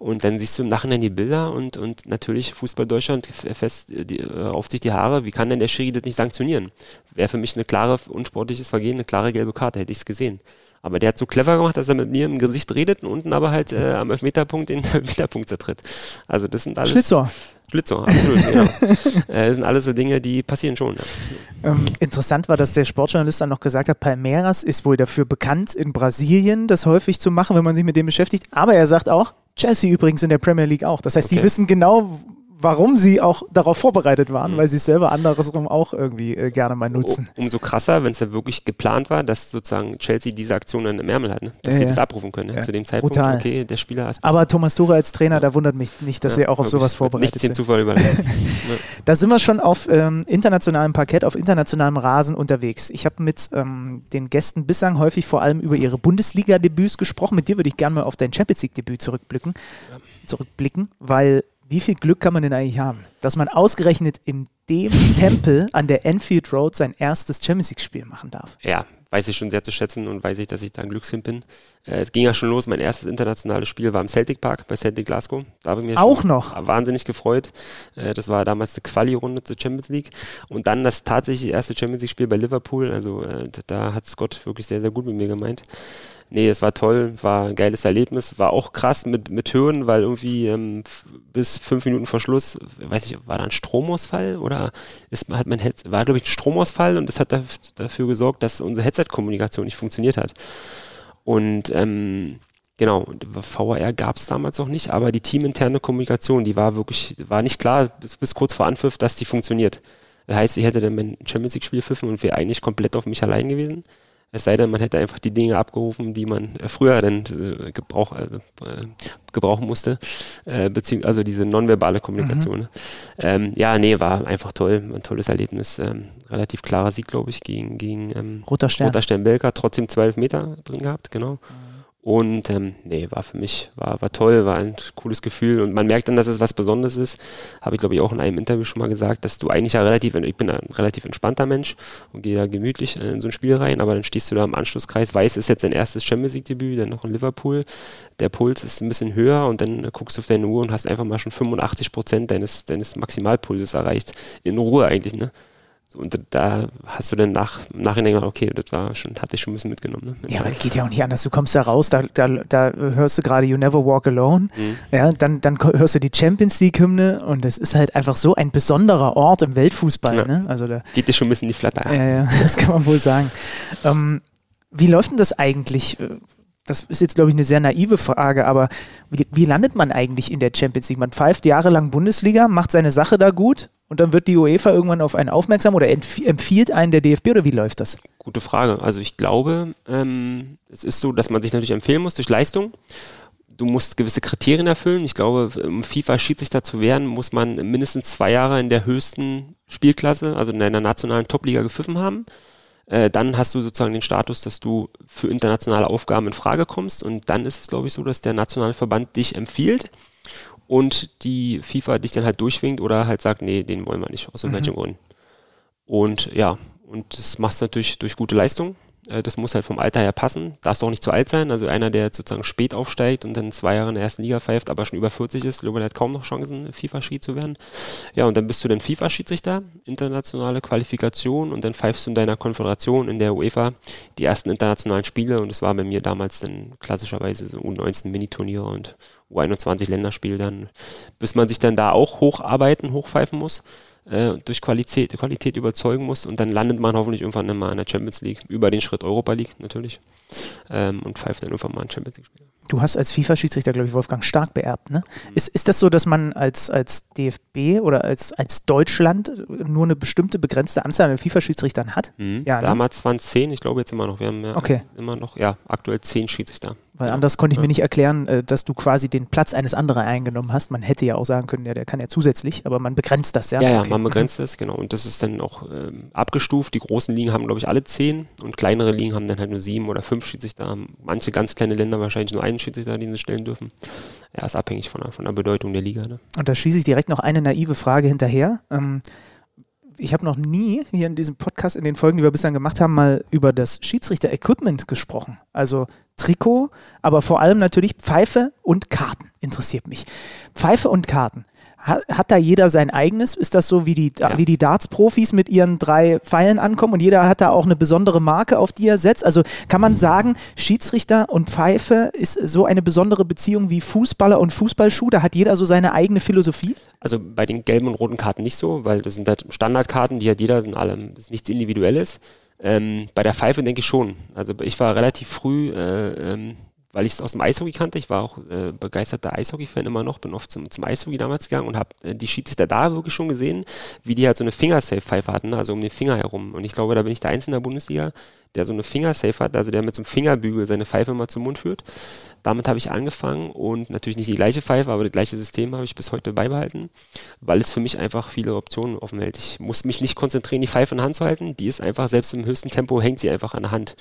Und dann siehst du im Nachhinein die Bilder und, und natürlich Fußball Deutschland fest die, äh, auf sich die Haare. Wie kann denn der Schiri das nicht sanktionieren? Wäre für mich eine klare, unsportliches Vergehen, eine klare gelbe Karte, hätte ich es gesehen. Aber der hat so clever gemacht, dass er mit mir im Gesicht redet und unten aber halt äh, am Elfmeterpunkt den Elfmeterpunkt zertritt. Also das sind alles... Schlitzer. Schlitzer, absolut, genau. äh, das sind alles so Dinge, die passieren schon. Ja. Ähm, interessant war, dass der Sportjournalist dann noch gesagt hat, Palmeiras ist wohl dafür bekannt, in Brasilien das häufig zu machen, wenn man sich mit dem beschäftigt. Aber er sagt auch, Chelsea übrigens in der Premier League auch. Das heißt, okay. die wissen genau, warum sie auch darauf vorbereitet waren, mhm. weil sie es selber andersrum auch irgendwie äh, gerne mal nutzen. umso krasser, wenn es ja wirklich geplant war, dass sozusagen Chelsea diese Aktion dann im Ärmel hat, ne? dass ja, sie ja. das abrufen können. Ne? Ja. Zu dem Zeitpunkt, Brutal. okay, der Spieler ist Aber Thomas Tuchel als Trainer, da wundert mich nicht, dass sie auch auf sowas vorbereitet nichts sind. Zufall überlassen. da sind wir schon auf ähm, internationalem Parkett, auf internationalem Rasen unterwegs. Ich habe mit ähm, den Gästen bislang häufig vor allem über ihre Bundesliga-Debüts gesprochen. Mit dir würde ich gerne mal auf dein Champions League-Debüt zurückblicken, zurückblicken, weil wie viel Glück kann man denn eigentlich haben, dass man ausgerechnet in dem Tempel an der Enfield Road sein erstes Champions League-Spiel machen darf? Ja, weiß ich schon sehr zu schätzen und weiß ich, dass ich da ein Glückskind bin. Äh, es ging ja schon los, mein erstes internationales Spiel war im Celtic Park bei Celtic Glasgow. Da habe ich mich auch noch wahnsinnig gefreut. Äh, das war damals eine Quali-Runde zur Champions League und dann das tatsächlich erste Champions League-Spiel bei Liverpool. Also äh, da hat Scott wirklich sehr, sehr gut mit mir gemeint nee, es war toll, war ein geiles Erlebnis, war auch krass mit, mit Höhen, weil irgendwie ähm, bis fünf Minuten vor Schluss, weiß ich, war da ein Stromausfall oder ist, hat mein Headset, war glaube ich ein Stromausfall und das hat dafür gesorgt, dass unsere Headset-Kommunikation nicht funktioniert hat. Und ähm, Genau, VAR gab es damals noch nicht, aber die teaminterne Kommunikation, die war wirklich, war nicht klar bis, bis kurz vor Anpfiff, dass die funktioniert. Das heißt, ich hätte dann mein Champions League-Spiel pfiffen und wäre eigentlich komplett auf mich allein gewesen. Es sei denn, man hätte einfach die Dinge abgerufen, die man äh, früher dann äh, gebrauch, äh, gebrauchen musste, äh, beziehungsweise also diese nonverbale Kommunikation. Mhm. Ähm, ja, nee, war einfach toll, ein tolles Erlebnis. Ähm, relativ klarer Sieg, glaube ich, gegen, gegen ähm, Roter Stern. Roter Stern Belka, trotzdem 12 Meter drin gehabt, genau. Mhm. Und ähm, nee, war für mich, war, war toll, war ein cooles Gefühl. Und man merkt dann, dass es was Besonderes ist. Habe ich, glaube ich, auch in einem Interview schon mal gesagt, dass du eigentlich ja relativ, ich bin ein relativ entspannter Mensch und gehe da gemütlich in so ein Spiel rein, aber dann stehst du da im Anschlusskreis, weiß, ist jetzt dein erstes Champions League-Debüt, dann noch in Liverpool. Der Puls ist ein bisschen höher und dann guckst du auf deine Uhr und hast einfach mal schon 85 Prozent deines, deines Maximalpulses erreicht. In Ruhe eigentlich, ne? Und da hast du dann nach, im Nachhinein gedacht, okay, das war schon, hatte ich schon ein bisschen mitgenommen. Ne? Ja, aber geht ja auch nicht anders. Du kommst da raus, da, da, da hörst du gerade You Never Walk Alone, mhm. ja, dann, dann hörst du die Champions League-Hymne und es ist halt einfach so ein besonderer Ort im Weltfußball. Ja. Ne? Also da, geht dir schon ein bisschen die Flatter. Ja, ja, das kann man wohl sagen. Ähm, wie läuft denn das eigentlich? Das ist jetzt, glaube ich, eine sehr naive Frage, aber wie, wie, landet man eigentlich in der Champions League? Man pfeift jahrelang Bundesliga, macht seine Sache da gut und dann wird die UEFA irgendwann auf einen aufmerksam oder empfiehlt einen der DFB oder wie läuft das? Gute Frage. Also ich glaube, ähm, es ist so, dass man sich natürlich empfehlen muss durch Leistung. Du musst gewisse Kriterien erfüllen. Ich glaube, um FIFA-Schiedsrichter zu werden, muss man mindestens zwei Jahre in der höchsten Spielklasse, also in einer nationalen Topliga gepfiffen haben. Äh, dann hast du sozusagen den Status, dass du für internationale Aufgaben in Frage kommst. Und dann ist es, glaube ich, so, dass der nationale Verband dich empfiehlt und die FIFA dich dann halt durchwinkt oder halt sagt, nee, den wollen wir nicht, aus irgendwelchen mhm. Gründen. Und ja, und das machst du natürlich durch gute Leistung. Äh, das muss halt vom Alter her passen. Darfst auch nicht zu alt sein. Also einer, der sozusagen spät aufsteigt und dann zwei Jahre in der ersten Liga pfeift, aber schon über 40 ist, glaube ich, hat kaum noch Chancen, FIFA-Schied zu werden. Ja, und dann bist du dann FIFA-Schiedsrichter, internationale Qualifikation und dann pfeifst du in deiner Konföderation in der UEFA die ersten internationalen Spiele und das war bei mir damals dann klassischerweise so U19 Miniturniere und U21 Länderspiel dann, bis man sich dann da auch hocharbeiten, hochpfeifen muss, äh, durch Qualität, Qualität überzeugen muss und dann landet man hoffentlich irgendwann mal in der Champions League, über den Schritt Europa League natürlich ähm, und pfeift dann irgendwann mal ein Champions League-Spiel. Du hast als FIFA-Schiedsrichter, glaube ich, Wolfgang Stark beerbt. Ne? Mhm. Ist, ist das so, dass man als, als DFB oder als, als Deutschland nur eine bestimmte begrenzte Anzahl an FIFA-Schiedsrichtern hat? Mhm. Ja, ne? Damals waren es zehn, ich glaube jetzt immer noch. Wir haben ja okay. immer noch, ja, aktuell zehn Schiedsrichter. Weil ja. anders konnte ich mir nicht erklären, äh, dass du quasi den Platz eines anderen eingenommen hast. Man hätte ja auch sagen können, ja, der kann ja zusätzlich, aber man begrenzt das, ja? Ja, ja, okay. Man begrenzt das, genau. Und das ist dann auch ähm, abgestuft. Die großen Ligen haben, glaube ich, alle zehn und kleinere Ligen haben dann halt nur sieben oder fünf Schiedsrichter. Manche ganz kleine Länder wahrscheinlich nur einen Schiedsrichter, den sie stellen dürfen. Ja, ist abhängig von der, von der Bedeutung der Liga. Ne? Und da schieße ich direkt noch eine naive Frage hinterher. Ähm, ich habe noch nie hier in diesem Podcast, in den Folgen, die wir bislang gemacht haben, mal über das Schiedsrichter-Equipment gesprochen. Also Trikot, aber vor allem natürlich Pfeife und Karten interessiert mich. Pfeife und Karten. Hat, hat da jeder sein eigenes? Ist das so, wie die, ja. wie die Darts-Profis mit ihren drei Pfeilen ankommen und jeder hat da auch eine besondere Marke, auf die er setzt? Also kann man sagen, Schiedsrichter und Pfeife ist so eine besondere Beziehung wie Fußballer und Fußballschuh? Da hat jeder so seine eigene Philosophie? Also bei den gelben und roten Karten nicht so, weil das sind halt Standardkarten, die hat jeder, sind alle, das ist nichts Individuelles. Ähm, bei der Pfeife denke ich schon. Also ich war relativ früh äh, ähm, weil ich es aus dem Eishockey kannte. Ich war auch äh, begeisterter Eishockey-Fan immer noch, bin oft zum, zum Eishockey damals gegangen und habe äh, die Schiedsrichter da wirklich schon gesehen, wie die halt so eine Fingersafe-Pfeife hatten, also um den Finger herum. Und ich glaube, da bin ich der Einzige in der Bundesliga, der so eine Fingersafe hat, also der mit so einem Fingerbügel seine Pfeife mal zum Mund führt. Damit habe ich angefangen und natürlich nicht die gleiche Pfeife, aber das gleiche System habe ich bis heute beibehalten, weil es für mich einfach viele Optionen offen hält. Ich muss mich nicht konzentrieren, die Pfeife in der Hand zu halten. Die ist einfach, selbst im höchsten Tempo hängt sie einfach an der Hand.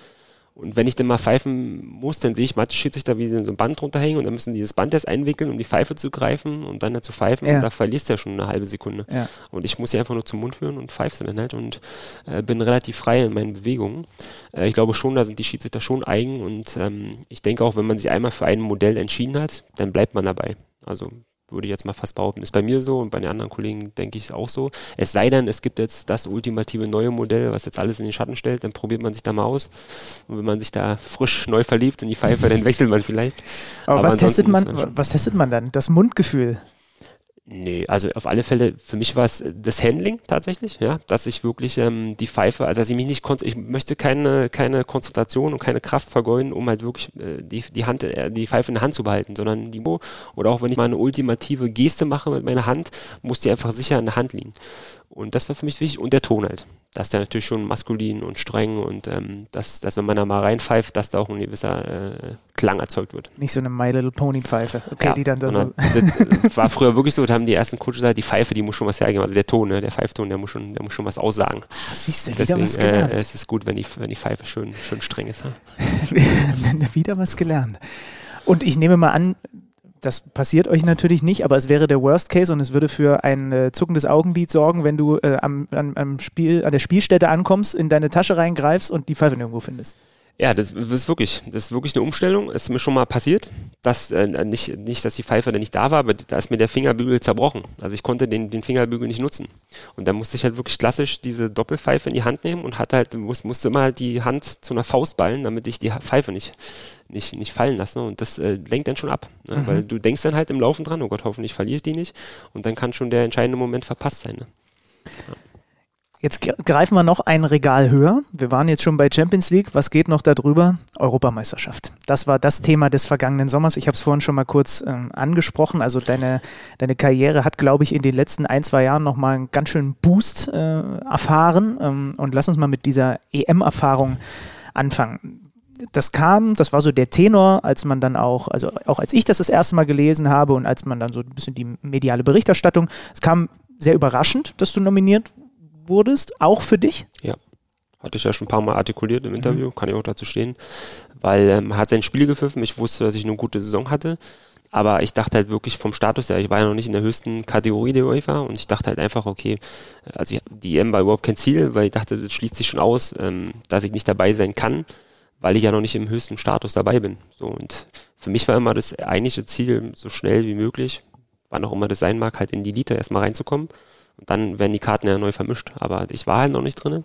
Und wenn ich dann mal pfeifen muss, dann sehe ich manche Schiedsrichter, wie sie so ein Band runterhängen und dann müssen die dieses Band erst einwickeln, um die Pfeife zu greifen und dann zu pfeifen. Ja. Und da verlierst du ja schon eine halbe Sekunde. Ja. Und ich muss sie einfach nur zum Mund führen und pfeife dann halt und äh, bin relativ frei in meinen Bewegungen. Äh, ich glaube schon, da sind die Schiedsrichter schon eigen und ähm, ich denke auch, wenn man sich einmal für ein Modell entschieden hat, dann bleibt man dabei. Also würde ich jetzt mal fast behaupten. Ist bei mir so und bei den anderen Kollegen denke ich auch so. Es sei denn, es gibt jetzt das ultimative neue Modell, was jetzt alles in den Schatten stellt, dann probiert man sich da mal aus. Und wenn man sich da frisch neu verliebt in die Pfeife, dann wechselt man vielleicht. Aber, Aber was testet man, was testet man dann? Das Mundgefühl? Nee, also auf alle Fälle, für mich war es das Handling tatsächlich, ja, dass ich wirklich ähm, die Pfeife, also dass ich mich nicht, ich möchte keine, keine Konzentration und keine Kraft vergeuden, um halt wirklich äh, die, die Hand, äh, die Pfeife in der Hand zu behalten, sondern die, oder auch wenn ich mal eine ultimative Geste mache mit meiner Hand, muss die einfach sicher in der Hand liegen. Und das war für mich wichtig und der Ton halt dass der natürlich schon maskulin und streng und ähm, dass, dass, wenn man da mal reinpfeift, dass da auch ein gewisser äh, Klang erzeugt wird. Nicht so eine My Little Pony Pfeife, okay, ja, die dann da so. Das war früher wirklich so, da haben die ersten Coaches gesagt, die Pfeife, die muss schon was hergeben, also der Ton, ne, der Pfeifton, der muss schon, der muss schon was aussagen. Ach, siehst du, wieder Deswegen, was gelernt. Äh, es ist gut, wenn die, wenn die Pfeife schön, schön streng ist. Ja? wieder was gelernt. Und ich nehme mal an, das passiert euch natürlich nicht, aber es wäre der Worst Case und es würde für ein äh, zuckendes Augenlid sorgen, wenn du äh, am, am, am, Spiel, an der Spielstätte ankommst, in deine Tasche reingreifst und die Pfeife nirgendwo findest. Ja, das ist wirklich, das ist wirklich eine Umstellung. Es ist mir schon mal passiert, dass äh, nicht, nicht, dass die Pfeife nicht da war, aber da ist mir der Fingerbügel zerbrochen. Also ich konnte den, den Fingerbügel nicht nutzen. Und dann musste ich halt wirklich klassisch diese Doppelpfeife in die Hand nehmen und hatte halt, muss, musste immer halt die Hand zu einer Faust ballen, damit ich die Pfeife nicht, nicht, nicht fallen lasse. Ne? Und das äh, lenkt dann schon ab. Ne? Mhm. Weil du denkst dann halt im Laufen dran, oh Gott, hoffentlich verliere ich die nicht. Und dann kann schon der entscheidende Moment verpasst sein. Ne? Ja. Jetzt greifen wir noch ein Regal höher. Wir waren jetzt schon bei Champions League. Was geht noch darüber? Europameisterschaft. Das war das Thema des vergangenen Sommers. Ich habe es vorhin schon mal kurz ähm, angesprochen. Also deine, deine Karriere hat, glaube ich, in den letzten ein, zwei Jahren nochmal einen ganz schönen Boost äh, erfahren. Ähm, und lass uns mal mit dieser EM-Erfahrung anfangen das kam, das war so der Tenor, als man dann auch, also auch als ich das das erste Mal gelesen habe und als man dann so ein bisschen die mediale Berichterstattung, es kam sehr überraschend, dass du nominiert wurdest, auch für dich? Ja. Hatte ich ja schon ein paar Mal artikuliert im Interview, mhm. kann ich auch dazu stehen. Weil ähm, er hat sein Spiel gepfiffen, ich wusste, dass ich eine gute Saison hatte. Aber ich dachte halt wirklich vom Status her, ich war ja noch nicht in der höchsten Kategorie der UEFA und ich dachte halt einfach, okay, also die EM war überhaupt kein Ziel, weil ich dachte, das schließt sich schon aus, ähm, dass ich nicht dabei sein kann, weil ich ja noch nicht im höchsten Status dabei bin. So und für mich war immer das eigentliche Ziel, so schnell wie möglich, wann auch immer das sein mag, halt in die Elite erstmal reinzukommen und dann werden die Karten ja neu vermischt. Aber ich war halt noch nicht drin.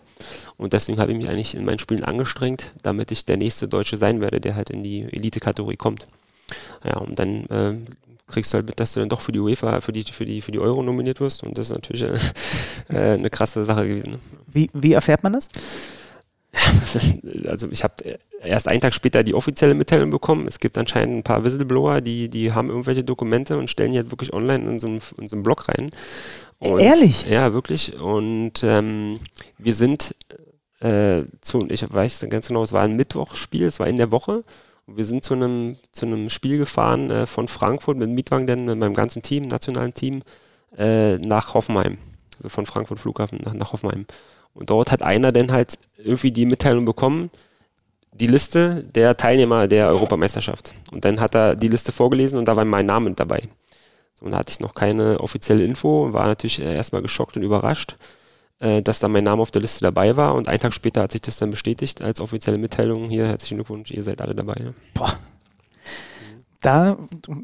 Und deswegen habe ich mich eigentlich in meinen Spielen angestrengt, damit ich der nächste Deutsche sein werde, der halt in die Elite-Kategorie kommt. Ja, und dann äh, kriegst du halt mit, dass du dann doch für die UEFA, für die, für die, für die Euro nominiert wirst. Und das ist natürlich äh, äh eine krasse Sache gewesen. Ne? Wie, wie erfährt man das? also ich habe erst einen Tag später die offizielle Mitteilung bekommen. Es gibt anscheinend ein paar Whistleblower, die, die haben irgendwelche Dokumente und stellen die halt wirklich online in so einen, in so einen Blog rein. Und, Ehrlich? Ja, wirklich. Und ähm, wir sind äh, zu, ich weiß ganz genau, es war ein Mittwochspiel, es war in der Woche. Und wir sind zu einem, zu einem Spiel gefahren äh, von Frankfurt mit Mietwagen, denn mit meinem ganzen Team, nationalen Team, äh, nach Hoffenheim. Also von Frankfurt Flughafen nach, nach Hoffenheim. Und dort hat einer dann halt irgendwie die Mitteilung bekommen, die Liste der Teilnehmer der Europameisterschaft. Und dann hat er die Liste vorgelesen und da war mein Name dabei. Und da hatte ich noch keine offizielle Info, war natürlich äh, erstmal geschockt und überrascht, äh, dass da mein Name auf der Liste dabei war. Und einen Tag später hat sich das dann bestätigt als offizielle Mitteilung. Hier, herzlichen Glückwunsch, ihr seid alle dabei. Boah. Da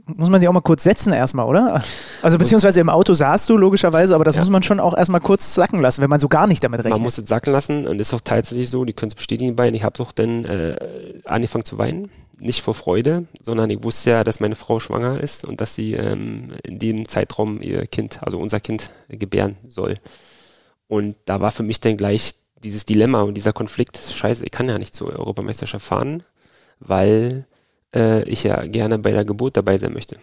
muss man sich auch mal kurz setzen erstmal, oder? Also beziehungsweise im Auto saßt du logischerweise, aber das ja. muss man schon auch erstmal kurz sacken lassen, wenn man so gar nicht damit rechnet. Man muss es sacken lassen und ist auch tatsächlich so, die können es bestätigen bei. Ich habe doch dann äh, angefangen zu weinen nicht vor Freude, sondern ich wusste ja, dass meine Frau schwanger ist und dass sie ähm, in dem Zeitraum ihr Kind, also unser Kind, gebären soll. Und da war für mich dann gleich dieses Dilemma und dieser Konflikt, scheiße, ich kann ja nicht zur Europameisterschaft fahren, weil äh, ich ja gerne bei der Geburt dabei sein möchte.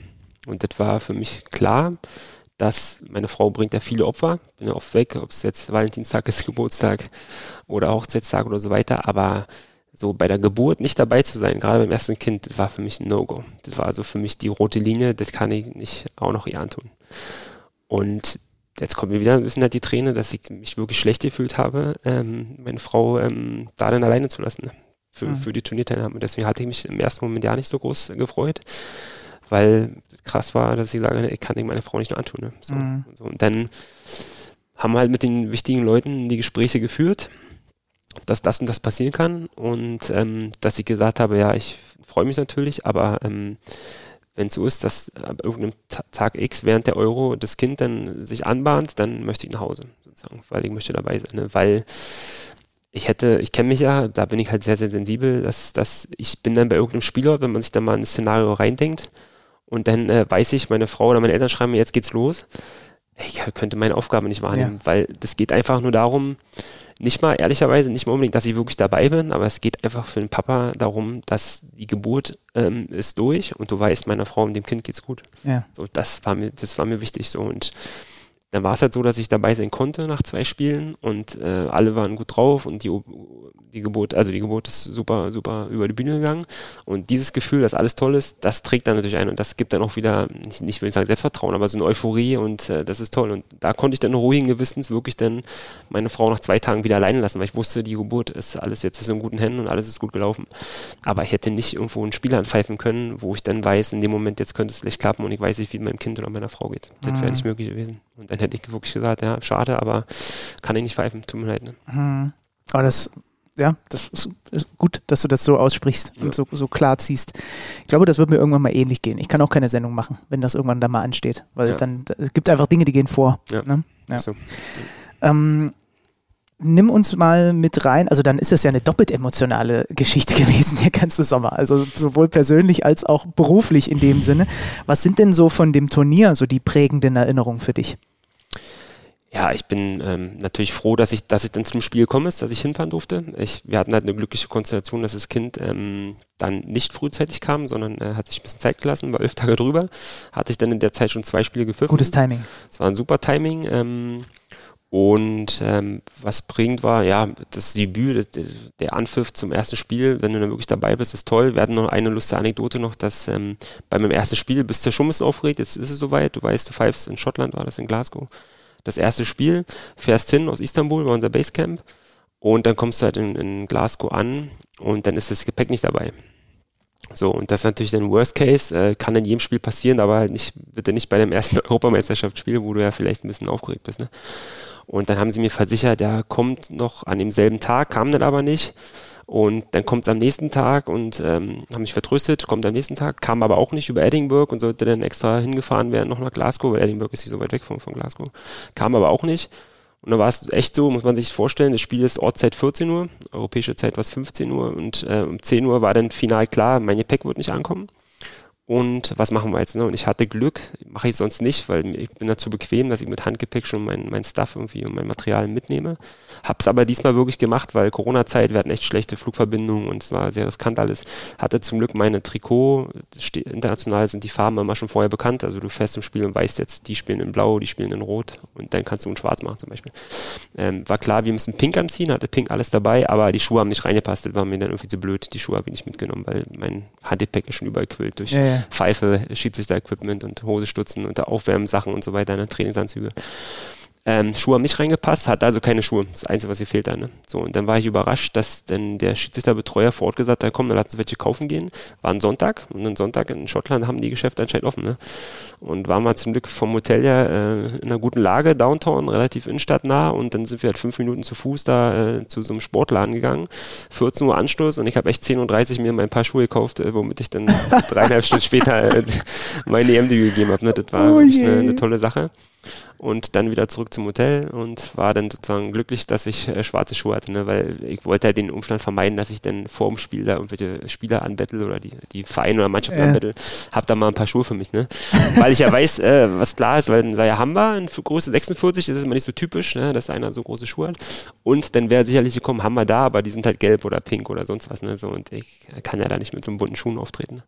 Und das war für mich klar, dass meine Frau bringt ja viele Opfer, bin ja oft weg, ob es jetzt Valentinstag ist, Geburtstag oder Hochzeitstag oder so weiter, aber so bei der Geburt nicht dabei zu sein, gerade beim ersten Kind, das war für mich ein No-Go. Das war also für mich die rote Linie, das kann ich nicht auch noch ihr antun. Und jetzt kommt mir wieder ein bisschen halt die Träne, dass ich mich wirklich schlecht gefühlt habe, ähm, meine Frau ähm, da dann alleine zu lassen für, mhm. für die Turnierteilnahme. Deswegen hatte ich mich im ersten Moment ja nicht so groß gefreut, weil krass war, dass ich sage, ich kann meine Frau nicht nur antun. Ne? So, mhm. und, so. und dann haben wir halt mit den wichtigen Leuten die Gespräche geführt dass das und das passieren kann und ähm, dass ich gesagt habe, ja, ich freue mich natürlich, aber ähm, wenn es so ist, dass ab irgendeinem Tag X während der Euro das Kind dann sich anbahnt, dann möchte ich nach Hause, sozusagen, weil ich möchte dabei sein, ne? weil ich hätte, ich kenne mich ja, da bin ich halt sehr, sehr sensibel, dass, dass ich bin dann bei irgendeinem Spieler, wenn man sich da mal ein Szenario reindenkt Und dann äh, weiß ich, meine Frau oder meine Eltern schreiben mir, jetzt geht's los. Ich könnte meine Aufgabe nicht wahrnehmen, ja. weil das geht einfach nur darum, nicht mal, ehrlicherweise, nicht mal unbedingt, dass ich wirklich dabei bin, aber es geht einfach für den Papa darum, dass die Geburt ähm, ist durch und du weißt, meiner Frau und dem Kind geht's gut. Ja. So, das war mir, das war mir wichtig so und dann war es halt so, dass ich dabei sein konnte nach zwei Spielen und äh, alle waren gut drauf und die, die Geburt, also die Geburt ist super, super über die Bühne gegangen. Und dieses Gefühl, dass alles toll ist, das trägt dann natürlich ein und das gibt dann auch wieder, nicht, nicht will ich sagen Selbstvertrauen, aber so eine Euphorie und äh, das ist toll. Und da konnte ich dann ruhigen Gewissens wirklich dann meine Frau nach zwei Tagen wieder alleine lassen, weil ich wusste, die Geburt ist alles jetzt ist in guten Händen und alles ist gut gelaufen. Aber ich hätte nicht irgendwo ein Spiel anpfeifen können, wo ich dann weiß, in dem Moment, jetzt könnte es schlecht klappen und ich weiß nicht, wie es meinem Kind oder meiner Frau geht. Das wäre mhm. nicht möglich gewesen. Und dann hätte ich wirklich gesagt, ja, schade, aber kann ich nicht pfeifen, tut mir leid. Ne? Mhm. Aber das, ja, das ist, gut, dass du das so aussprichst ja. und so, so klar ziehst. Ich glaube, das wird mir irgendwann mal ähnlich gehen. Ich kann auch keine Sendung machen, wenn das irgendwann da mal ansteht, weil ja. dann es gibt einfach Dinge, die gehen vor. Ja. Ne? ja. So. Ähm, nimm uns mal mit rein. Also dann ist es ja eine doppelt emotionale Geschichte gewesen, der ganze Sommer. Also sowohl persönlich als auch beruflich in dem Sinne. Was sind denn so von dem Turnier so die prägenden Erinnerungen für dich? Ja, ich bin ähm, natürlich froh, dass ich, dass ich dann zum Spiel komme, dass ich hinfahren durfte. Ich, wir hatten halt eine glückliche Konstellation, dass das Kind ähm, dann nicht frühzeitig kam, sondern äh, hat sich ein bisschen Zeit gelassen, war elf Tage drüber, hatte ich dann in der Zeit schon zwei Spiele gepfiffen. Gutes Timing. Es war ein super Timing. Ähm, und ähm, was bringt war, ja, das Debüt, das, der Anpfiff zum ersten Spiel, wenn du dann wirklich dabei bist, ist toll. Wir hatten noch eine lustige Anekdote noch, dass ähm, bei meinem ersten Spiel bist du schon ein bisschen aufgeregt, jetzt ist es soweit, du weißt, du pfeifst in Schottland, war das in Glasgow das erste Spiel, fährst hin aus Istanbul, war unser Basecamp und dann kommst du halt in, in Glasgow an und dann ist das Gepäck nicht dabei. So, und das ist natürlich dann Worst Case, äh, kann in jedem Spiel passieren, aber halt nicht, bitte nicht bei dem ersten Europameisterschaftsspiel, wo du ja vielleicht ein bisschen aufgeregt bist. Ne? Und dann haben sie mir versichert, der kommt noch an demselben Tag, kam dann aber nicht. Und dann kommt es am nächsten Tag und ähm, haben mich vertröstet, kommt am nächsten Tag, kam aber auch nicht über Edinburgh und sollte dann extra hingefahren werden, noch nach Glasgow, weil Edinburgh ist nicht so weit weg von, von Glasgow. Kam aber auch nicht. Und dann war es echt so, muss man sich vorstellen, das Spiel ist Ortszeit 14 Uhr, europäische Zeit war es 15 Uhr und äh, um 10 Uhr war dann final klar, mein Gepäck wird nicht ankommen und was machen wir jetzt? Ne? Und ich hatte Glück, mache ich sonst nicht, weil ich bin dazu bequem, dass ich mit Handgepäck schon mein, mein Stuff irgendwie und mein Material mitnehme. Hab's aber diesmal wirklich gemacht, weil Corona-Zeit, wir hatten echt schlechte Flugverbindungen und es war sehr riskant alles. Hatte zum Glück meine Trikot, international sind die Farben immer schon vorher bekannt, also du fährst im Spiel und weißt jetzt, die spielen in Blau, die spielen in Rot und dann kannst du in Schwarz machen zum Beispiel. Ähm, war klar, wir müssen Pink anziehen, hatte Pink alles dabei, aber die Schuhe haben nicht reingepasst, das war mir dann irgendwie zu blöd. Die Schuhe habe ich nicht mitgenommen, weil mein Handgepäck ist schon überall quillt durch. Ja, ja. Pfeife, Schiedsrichter-Equipment und Hosestutzen und Aufwärmsachen und so weiter, ne, Trainingsanzüge. Ähm, Schuhe haben nicht reingepasst, hat also keine Schuhe. Das Einzige, was hier fehlt dann. Ne? So, und dann war ich überrascht, dass dann der Schiedsrichterbetreuer vor Ort gesagt hat, komm, dann lass uns welche kaufen gehen. War ein Sonntag und ein Sonntag in Schottland haben die Geschäfte anscheinend offen. Ne? Und waren wir zum Glück vom Hotel ja äh, in einer guten Lage, Downtown, relativ innenstadtnah und dann sind wir halt fünf Minuten zu Fuß da äh, zu so einem Sportladen gegangen. 14 Uhr Anstoß und ich habe echt 10.30 Uhr mir mein paar Schuhe gekauft, äh, womit ich dann dreieinhalb Stunden später äh, meine EM-Debüt gegeben habe. Ne? Das war oh eine, eine tolle Sache und dann wieder zurück zum Hotel und war dann sozusagen glücklich, dass ich äh, schwarze Schuhe hatte, ne? weil ich wollte halt den Umstand vermeiden, dass ich dann vor dem Spiel da irgendwelche Spieler anbettel oder die, die Vereine oder Mannschaften ja. anbettel, hab da mal ein paar Schuhe für mich, ne? weil ich ja weiß, äh, was klar ist, weil dann sei ja Hamba in Größe 46, das ist immer nicht so typisch, ne? dass einer so große Schuhe hat und dann wäre sicherlich gekommen, wir da, aber die sind halt gelb oder pink oder sonst was, ne? so und ich kann ja da nicht mit so einem bunten Schuhen auftreten.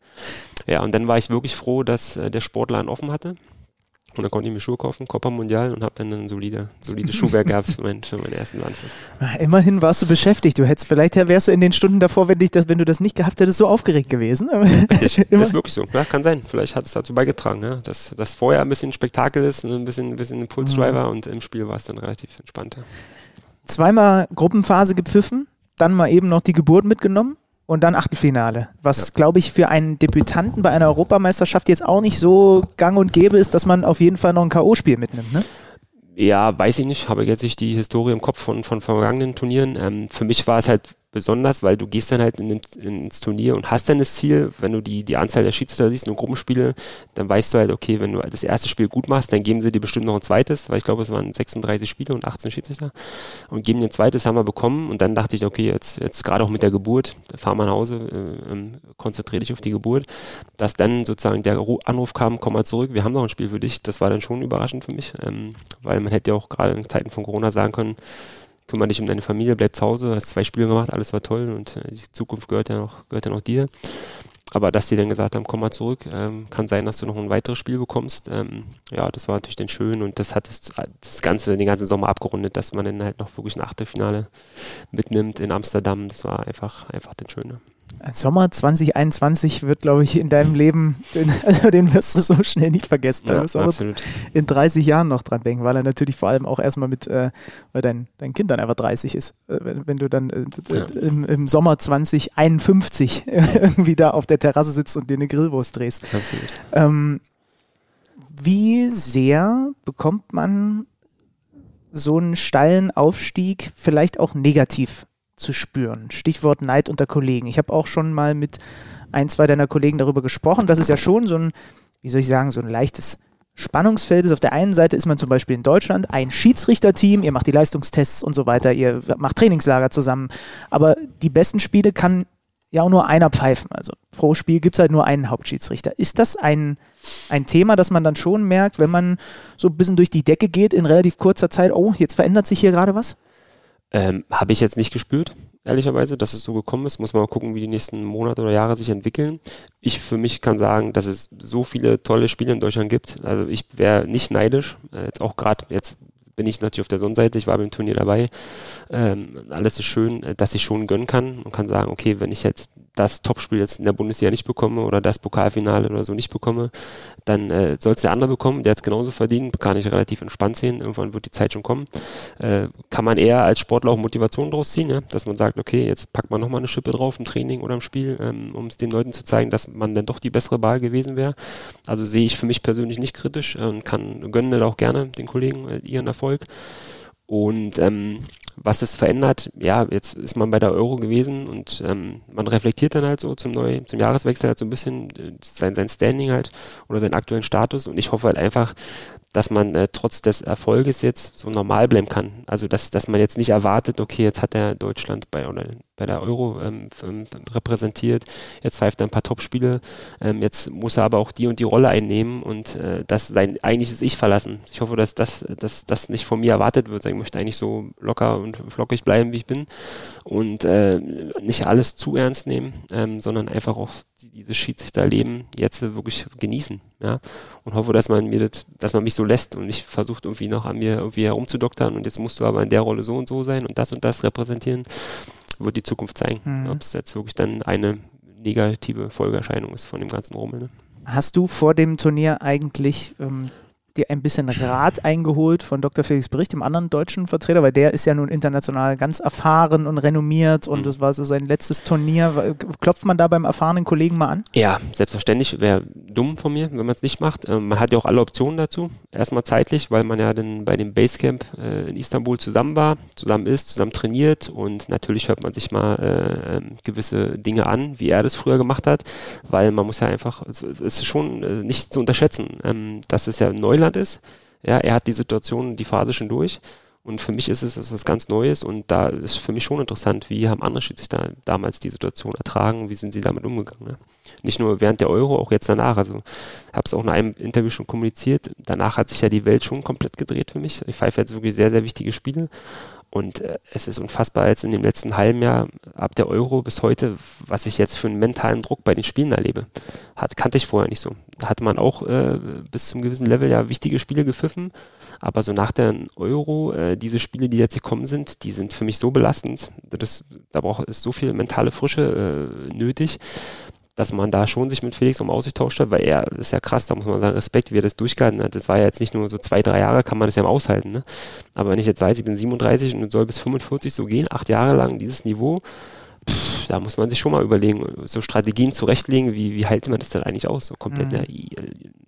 Ja, und dann war ich wirklich froh, dass äh, der Sportladen offen hatte und dann konnte ich mir Schuhe kaufen, Copa Mundial und habe dann ein solide, solides Schuhwerk gehabt für, mein, für meinen ersten Anpfiff. Immerhin warst du beschäftigt. Du hättest, vielleicht wärst du in den Stunden davor, wenn, dich das, wenn du das nicht gehabt hättest, so aufgeregt gewesen. Ich, das ist wirklich so. Ja, kann sein. Vielleicht hat es dazu beigetragen, ja, dass das vorher ein bisschen Spektakel ist, ein bisschen, ein bisschen Impulsdriver mhm. und im Spiel war es dann relativ entspannter. Zweimal Gruppenphase gepfiffen, dann mal eben noch die Geburt mitgenommen und dann Achtelfinale. Was, ja. glaube ich, für einen Debütanten bei einer Europameisterschaft jetzt auch nicht so gang und gäbe ist, dass man auf jeden Fall noch ein K.O.-Spiel mitnimmt, ne? Ja, weiß ich nicht. Habe jetzt nicht die Historie im Kopf von, von vergangenen Turnieren. Ähm, für mich war es halt besonders, weil du gehst dann halt in den, ins Turnier und hast dann das Ziel, wenn du die, die Anzahl der Schiedsrichter siehst, nur Gruppenspiele, dann weißt du halt, okay, wenn du das erste Spiel gut machst, dann geben sie dir bestimmt noch ein zweites, weil ich glaube, es waren 36 Spiele und 18 Schiedsrichter und geben dir ein zweites, haben wir bekommen und dann dachte ich, okay, jetzt, jetzt gerade auch mit der Geburt, fahr mal nach Hause, äh, ähm, konzentriere dich auf die Geburt, dass dann sozusagen der Anruf kam, komm mal zurück, wir haben noch ein Spiel für dich, das war dann schon überraschend für mich, ähm, weil man hätte ja auch gerade in Zeiten von Corona sagen können, kümmere dich um deine Familie, bleib zu Hause, hast zwei Spiele gemacht, alles war toll und äh, die Zukunft gehört ja noch, gehört ja noch dir. Aber dass die dann gesagt haben, komm mal zurück, ähm, kann sein, dass du noch ein weiteres Spiel bekommst. Ähm, ja, das war natürlich dann schön und das hat das, das Ganze, den ganzen Sommer abgerundet, dass man dann halt noch wirklich ein Achtelfinale mitnimmt in Amsterdam. Das war einfach, einfach dann schön. Sommer 2021 wird, glaube ich, in deinem Leben, also den wirst du so schnell nicht vergessen. Da ja, wirst du absolut. in 30 Jahren noch dran denken, weil er natürlich vor allem auch erstmal mit, äh, weil dein, dein Kind dann einfach 30 ist. Äh, wenn, wenn, du dann äh, ja. im, im, Sommer 2051 irgendwie da auf der Terrasse sitzt und dir eine Grillwurst drehst. Absolut. Ähm, wie sehr bekommt man so einen steilen Aufstieg vielleicht auch negativ zu spüren. Stichwort Neid unter Kollegen. Ich habe auch schon mal mit ein, zwei deiner Kollegen darüber gesprochen. Das ist ja schon so ein, wie soll ich sagen, so ein leichtes Spannungsfeld ist. Auf der einen Seite ist man zum Beispiel in Deutschland ein Schiedsrichterteam, ihr macht die Leistungstests und so weiter, ihr macht Trainingslager zusammen. Aber die besten Spiele kann ja auch nur einer pfeifen. Also pro Spiel gibt es halt nur einen Hauptschiedsrichter. Ist das ein, ein Thema, das man dann schon merkt, wenn man so ein bisschen durch die Decke geht in relativ kurzer Zeit, oh, jetzt verändert sich hier gerade was? Ähm, Habe ich jetzt nicht gespürt, ehrlicherweise, dass es so gekommen ist. Muss man mal gucken, wie die nächsten Monate oder Jahre sich entwickeln. Ich für mich kann sagen, dass es so viele tolle Spiele in Deutschland gibt. Also ich wäre nicht neidisch. Äh, jetzt auch gerade jetzt bin ich natürlich auf der Sonnenseite, ich war beim Turnier dabei. Ähm, alles ist schön, äh, dass ich schon gönnen kann und kann sagen, okay, wenn ich jetzt das Topspiel jetzt in der Bundesliga nicht bekomme oder das Pokalfinale oder so nicht bekomme, dann äh, soll es der andere bekommen, der hat es genauso verdient, kann ich relativ entspannt sehen, irgendwann wird die Zeit schon kommen. Äh, kann man eher als Sportler auch Motivation draus ziehen, ja? dass man sagt, okay, jetzt packt man nochmal eine Schippe drauf im Training oder im Spiel, ähm, um es den Leuten zu zeigen, dass man dann doch die bessere Wahl gewesen wäre. Also sehe ich für mich persönlich nicht kritisch und kann gönnen auch gerne den Kollegen äh, ihren Erfolg. Und ähm, was es verändert, ja, jetzt ist man bei der Euro gewesen und ähm, man reflektiert dann halt so zum Neu zum Jahreswechsel halt so ein bisschen äh, sein, sein Standing halt oder seinen aktuellen Status und ich hoffe halt einfach, dass man äh, trotz des Erfolges jetzt so normal bleiben kann. Also dass, dass man jetzt nicht erwartet, okay, jetzt hat er Deutschland bei oder bei der Euro ähm, repräsentiert, jetzt pfeift er ein paar Topspiele, ähm, jetzt muss er aber auch die und die Rolle einnehmen und äh, das sein eigentliches Ich verlassen. Ich hoffe, dass das, dass das nicht von mir erwartet wird. Ich möchte eigentlich so locker und flockig bleiben, wie ich bin und äh, nicht alles zu ernst nehmen, ähm, sondern einfach auch dieses Schiedsrichterleben jetzt wirklich genießen, ja, und hoffe, dass man mir das, dass man mich so lässt und nicht versucht irgendwie noch an mir irgendwie herumzudoktern und jetzt musst du aber in der Rolle so und so sein und das und das repräsentieren, wird die Zukunft zeigen, mhm. ob es jetzt wirklich dann eine negative Folgeerscheinung ist von dem ganzen Rummel. Ne? Hast du vor dem Turnier eigentlich ähm, dir ein bisschen Rat eingeholt von Dr. Felix Bericht, dem anderen deutschen Vertreter, weil der ist ja nun international ganz erfahren und renommiert und mhm. das war so sein letztes Turnier. Klopft man da beim erfahrenen Kollegen mal an? Ja, selbstverständlich. Wäre dumm von mir, wenn man es nicht macht. Ähm, man hat ja auch alle Optionen dazu. Erstmal zeitlich, weil man ja dann bei dem Basecamp äh, in Istanbul zusammen war, zusammen ist, zusammen trainiert und natürlich hört man sich mal äh, ähm, gewisse Dinge an, wie er das früher gemacht hat, weil man muss ja einfach, es ist schon äh, nicht zu unterschätzen. Ähm, das ist ja neu Neuland ist. Ja, er hat die Situation, die Phase schon durch. Und für mich ist es etwas ganz Neues und da ist für mich schon interessant, wie haben andere Schiedsrichter damals die Situation ertragen, wie sind sie damit umgegangen. Ne? Nicht nur während der Euro, auch jetzt danach. Also habe es auch in einem Interview schon kommuniziert. Danach hat sich ja die Welt schon komplett gedreht für mich. Ich pfeife jetzt wirklich sehr, sehr wichtige Spiele und äh, es ist unfassbar jetzt in dem letzten halben Jahr ab der Euro bis heute, was ich jetzt für einen mentalen Druck bei den Spielen erlebe. Hat, kannte ich vorher nicht so. Da hatte man auch äh, bis zum gewissen Level ja wichtige Spiele gepfiffen, aber so nach der Euro, äh, diese Spiele, die jetzt gekommen sind, die sind für mich so belastend. Das, da braucht es so viel mentale Frische äh, nötig, dass man da schon sich mit Felix um ausgetauscht hat, weil er, ist ja krass, da muss man sagen, Respekt, wie er das durchgehalten hat. Das war ja jetzt nicht nur so zwei, drei Jahre, kann man das ja mal aushalten. Ne? Aber wenn ich jetzt weiß, ich bin 37 und soll bis 45 so gehen, acht Jahre lang dieses Niveau, pff, da muss man sich schon mal überlegen, so Strategien zurechtlegen, wie, wie hält man das denn eigentlich aus, so komplett mhm. ne,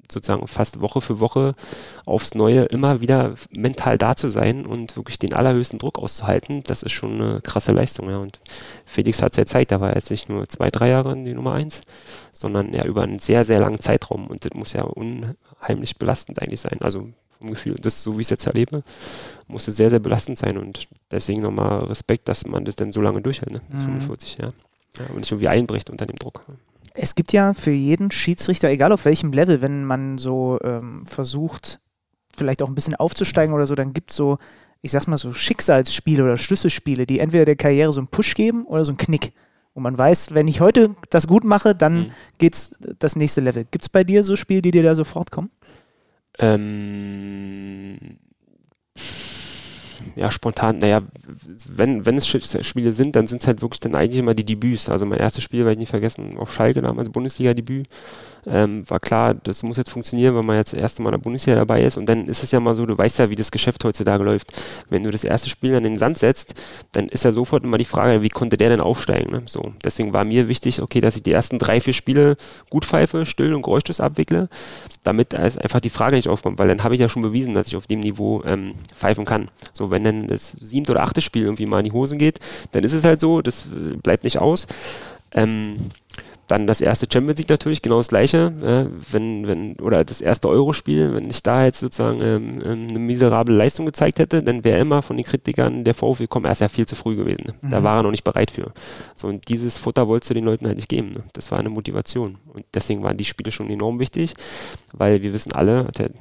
sozusagen fast Woche für Woche aufs Neue immer wieder mental da zu sein und wirklich den allerhöchsten Druck auszuhalten, das ist schon eine krasse Leistung. Ja. Und Felix hat es ja gezeigt, da war jetzt nicht nur zwei, drei Jahre die Nummer eins, sondern ja über einen sehr, sehr langen Zeitraum. Und das muss ja unheimlich belastend eigentlich sein. Also vom Gefühl, das so wie ich es jetzt erlebe, musste sehr, sehr belastend sein. Und deswegen nochmal Respekt, dass man das dann so lange durchhält, ne? bis mhm. 45, ja. ja. Und nicht irgendwie einbricht unter dem Druck. Es gibt ja für jeden Schiedsrichter, egal auf welchem Level, wenn man so ähm, versucht, vielleicht auch ein bisschen aufzusteigen oder so, dann gibt es so, ich sag's mal so, Schicksalsspiele oder Schlüsselspiele, die entweder der Karriere so einen Push geben oder so einen Knick. Wo man weiß, wenn ich heute das gut mache, dann mhm. geht's das nächste Level. Gibt es bei dir so Spiele, die dir da sofort kommen? Ähm, ja, spontan, naja, wenn, wenn es Spiele sind, dann sind es halt wirklich dann eigentlich immer die Debüts. Also mein erstes Spiel werde ich nie vergessen, auf Schalke damals, Bundesliga-Debüt. Ähm, war klar, das muss jetzt funktionieren, wenn man jetzt das erste Mal in der Bundesliga dabei ist. Und dann ist es ja mal so, du weißt ja, wie das Geschäft heutzutage läuft. Wenn du das erste Spiel dann in den Sand setzt, dann ist ja sofort immer die Frage, wie konnte der denn aufsteigen? Ne? So, deswegen war mir wichtig, okay, dass ich die ersten drei, vier Spiele gut pfeife, still und geräuschlos abwickle, damit einfach die Frage nicht aufkommt, weil dann habe ich ja schon bewiesen, dass ich auf dem Niveau ähm, pfeifen kann. So, wenn dann das siebte oder achte Spiel irgendwie mal in die Hosen geht, dann ist es halt so, das äh, bleibt nicht aus. Ähm, dann das erste Champions League natürlich, genau das gleiche. Äh, wenn, wenn, oder das erste Euro-Spiel, wenn ich da jetzt sozusagen ähm, ähm, eine miserable Leistung gezeigt hätte, dann wäre immer von den Kritikern der VfL kommen erst ja viel zu früh gewesen. Mhm. Da war er noch nicht bereit für. So, und dieses Futter wolltest du den Leuten halt nicht geben. Ne? Das war eine Motivation. Und deswegen waren die Spiele schon enorm wichtig, weil wir wissen alle, hat der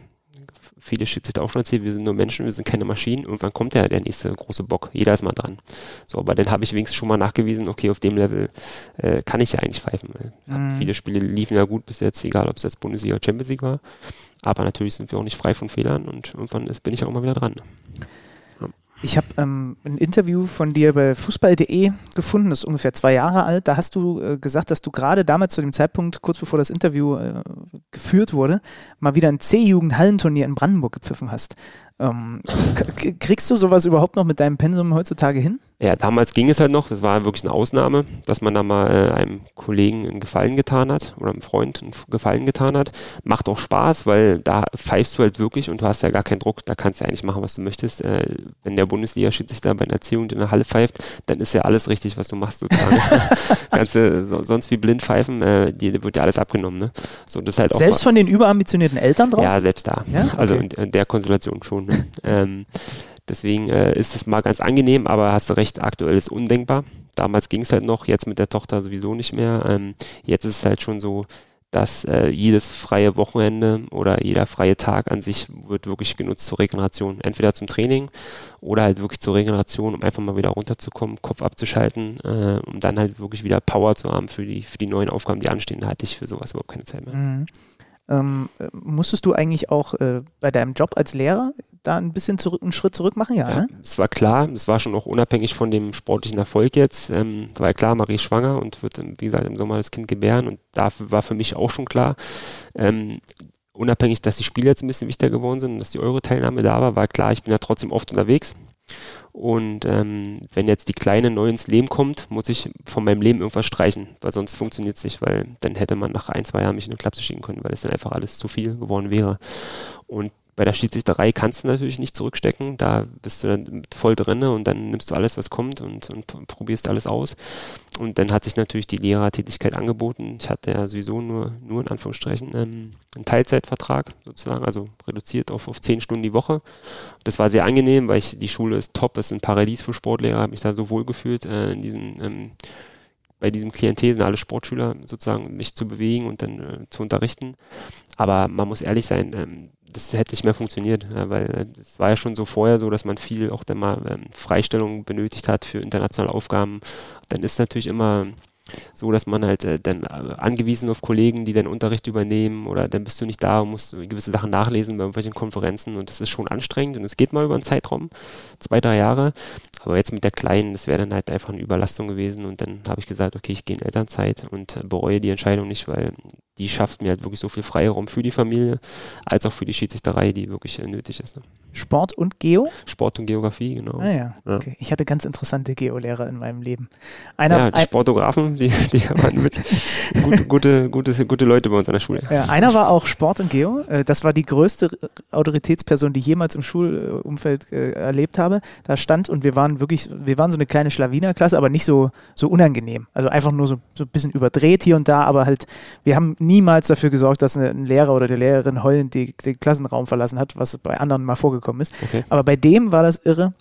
viele Schiedsrichter auch schon erzählt, wir sind nur Menschen, wir sind keine Maschinen. Irgendwann kommt ja der nächste große Bock. Jeder ist mal dran. So, aber dann habe ich wenigstens schon mal nachgewiesen, okay, auf dem Level äh, kann ich ja eigentlich pfeifen. Mhm. Viele Spiele liefen ja gut bis jetzt, egal ob es jetzt Bundesliga oder Champions League war. Aber natürlich sind wir auch nicht frei von Fehlern und irgendwann ist, bin ich auch mal wieder dran. Ich habe ähm, ein Interview von dir bei fußball.de gefunden, das ist ungefähr zwei Jahre alt. Da hast du äh, gesagt, dass du gerade damals zu dem Zeitpunkt, kurz bevor das Interview äh, geführt wurde, mal wieder ein C-Jugend-Hallenturnier in Brandenburg gepfiffen hast. Ähm, kriegst du sowas überhaupt noch mit deinem Pensum heutzutage hin? Ja, damals ging es halt noch. Das war wirklich eine Ausnahme, dass man da mal äh, einem Kollegen einen Gefallen getan hat oder einem Freund einen Gefallen getan hat. Macht auch Spaß, weil da pfeifst du halt wirklich und du hast ja gar keinen Druck. Da kannst du ja eigentlich machen, was du möchtest. Äh, wenn der Bundesliga-Schiedsrichter bei einer Erziehung in der Halle pfeift, dann ist ja alles richtig, was du machst sozusagen. Ganze, so, sonst wie blind pfeifen, äh, dir wird ja alles abgenommen. Ne? So, das halt selbst von den überambitionierten Eltern draußen? Ja, selbst da. Ja? Also okay. Also in, in, der Konstellation schon. Ne? ähm, Deswegen äh, ist es mal ganz angenehm, aber hast du recht, aktuell ist undenkbar. Damals ging es halt noch, jetzt mit der Tochter sowieso nicht mehr. Ähm, jetzt ist es halt schon so, dass äh, jedes freie Wochenende oder jeder freie Tag an sich wird wirklich genutzt zur Regeneration. Entweder zum Training oder halt wirklich zur Regeneration, um einfach mal wieder runterzukommen, Kopf abzuschalten, äh, um dann halt wirklich wieder Power zu haben für die, für die neuen Aufgaben, die anstehen. Da hatte ich für sowas überhaupt keine Zeit mehr. Mhm. Ähm, musstest du eigentlich auch äh, bei deinem Job als Lehrer da ein bisschen zurück, einen Schritt zurück machen? Ja, ja ne? es war klar, es war schon auch unabhängig von dem sportlichen Erfolg jetzt. Ähm, war klar, Marie ist schwanger und wird, wie gesagt, im Sommer das Kind gebären und dafür war für mich auch schon klar, ähm, unabhängig, dass die Spiele jetzt ein bisschen wichtiger geworden sind und dass die Euro-Teilnahme da war, war klar, ich bin ja trotzdem oft unterwegs. Und ähm, wenn jetzt die Kleine neu ins Leben kommt, muss ich von meinem Leben irgendwas streichen, weil sonst funktioniert es nicht, weil dann hätte man nach ein, zwei Jahren mich in eine Klapse schicken können, weil es dann einfach alles zu viel geworden wäre. Und bei der Schiedsrichterei kannst du natürlich nicht zurückstecken. Da bist du dann voll drin und dann nimmst du alles, was kommt und, und probierst alles aus. Und dann hat sich natürlich die Lehrertätigkeit angeboten. Ich hatte ja sowieso nur, nur in Anführungsstrichen ähm, einen Teilzeitvertrag sozusagen, also reduziert auf, auf zehn Stunden die Woche. Das war sehr angenehm, weil ich, die Schule ist top, ist ein Paradies für Sportlehrer, habe mich da so wohl gefühlt äh, in diesen ähm, bei diesem Klientel sind alle Sportschüler sozusagen, mich zu bewegen und dann äh, zu unterrichten. Aber man muss ehrlich sein, ähm, das hätte nicht mehr funktioniert, ja, weil es äh, war ja schon so vorher so, dass man viel auch dann mal ähm, Freistellungen benötigt hat für internationale Aufgaben. Dann ist natürlich immer so, dass man halt äh, dann äh, angewiesen auf Kollegen, die den Unterricht übernehmen oder dann bist du nicht da und musst gewisse Sachen nachlesen bei irgendwelchen Konferenzen und das ist schon anstrengend und es geht mal über einen Zeitraum, zwei, drei Jahre. Aber jetzt mit der Kleinen, das wäre dann halt einfach eine Überlastung gewesen und dann habe ich gesagt, okay, ich gehe in Elternzeit und äh, bereue die Entscheidung nicht, weil die schafft mir halt wirklich so viel Freiraum für die Familie, als auch für die Schiedsrichterei, die wirklich äh, nötig ist. Ne? Sport und Geo? Sport und Geografie, genau. Ah ja, ja. okay. Ich hatte ganz interessante Geo-Lehrer in meinem Leben. Einer, ja, die ein Sportografen, die, die waren mit gute, gute, gute, gute Leute bei uns an der Schule. Ja, einer war auch Sport und Geo. Äh, das war die größte Autoritätsperson, die ich jemals im Schulumfeld äh, erlebt habe. Da stand und wir waren wirklich, wir waren so eine kleine Schlawinerklasse, aber nicht so, so unangenehm. Also einfach nur so, so ein bisschen überdreht hier und da, aber halt, wir haben niemals dafür gesorgt, dass ein Lehrer oder die Lehrerin heulend die, den Klassenraum verlassen hat, was bei anderen mal vorgekommen ist. Okay. Aber bei dem war das irre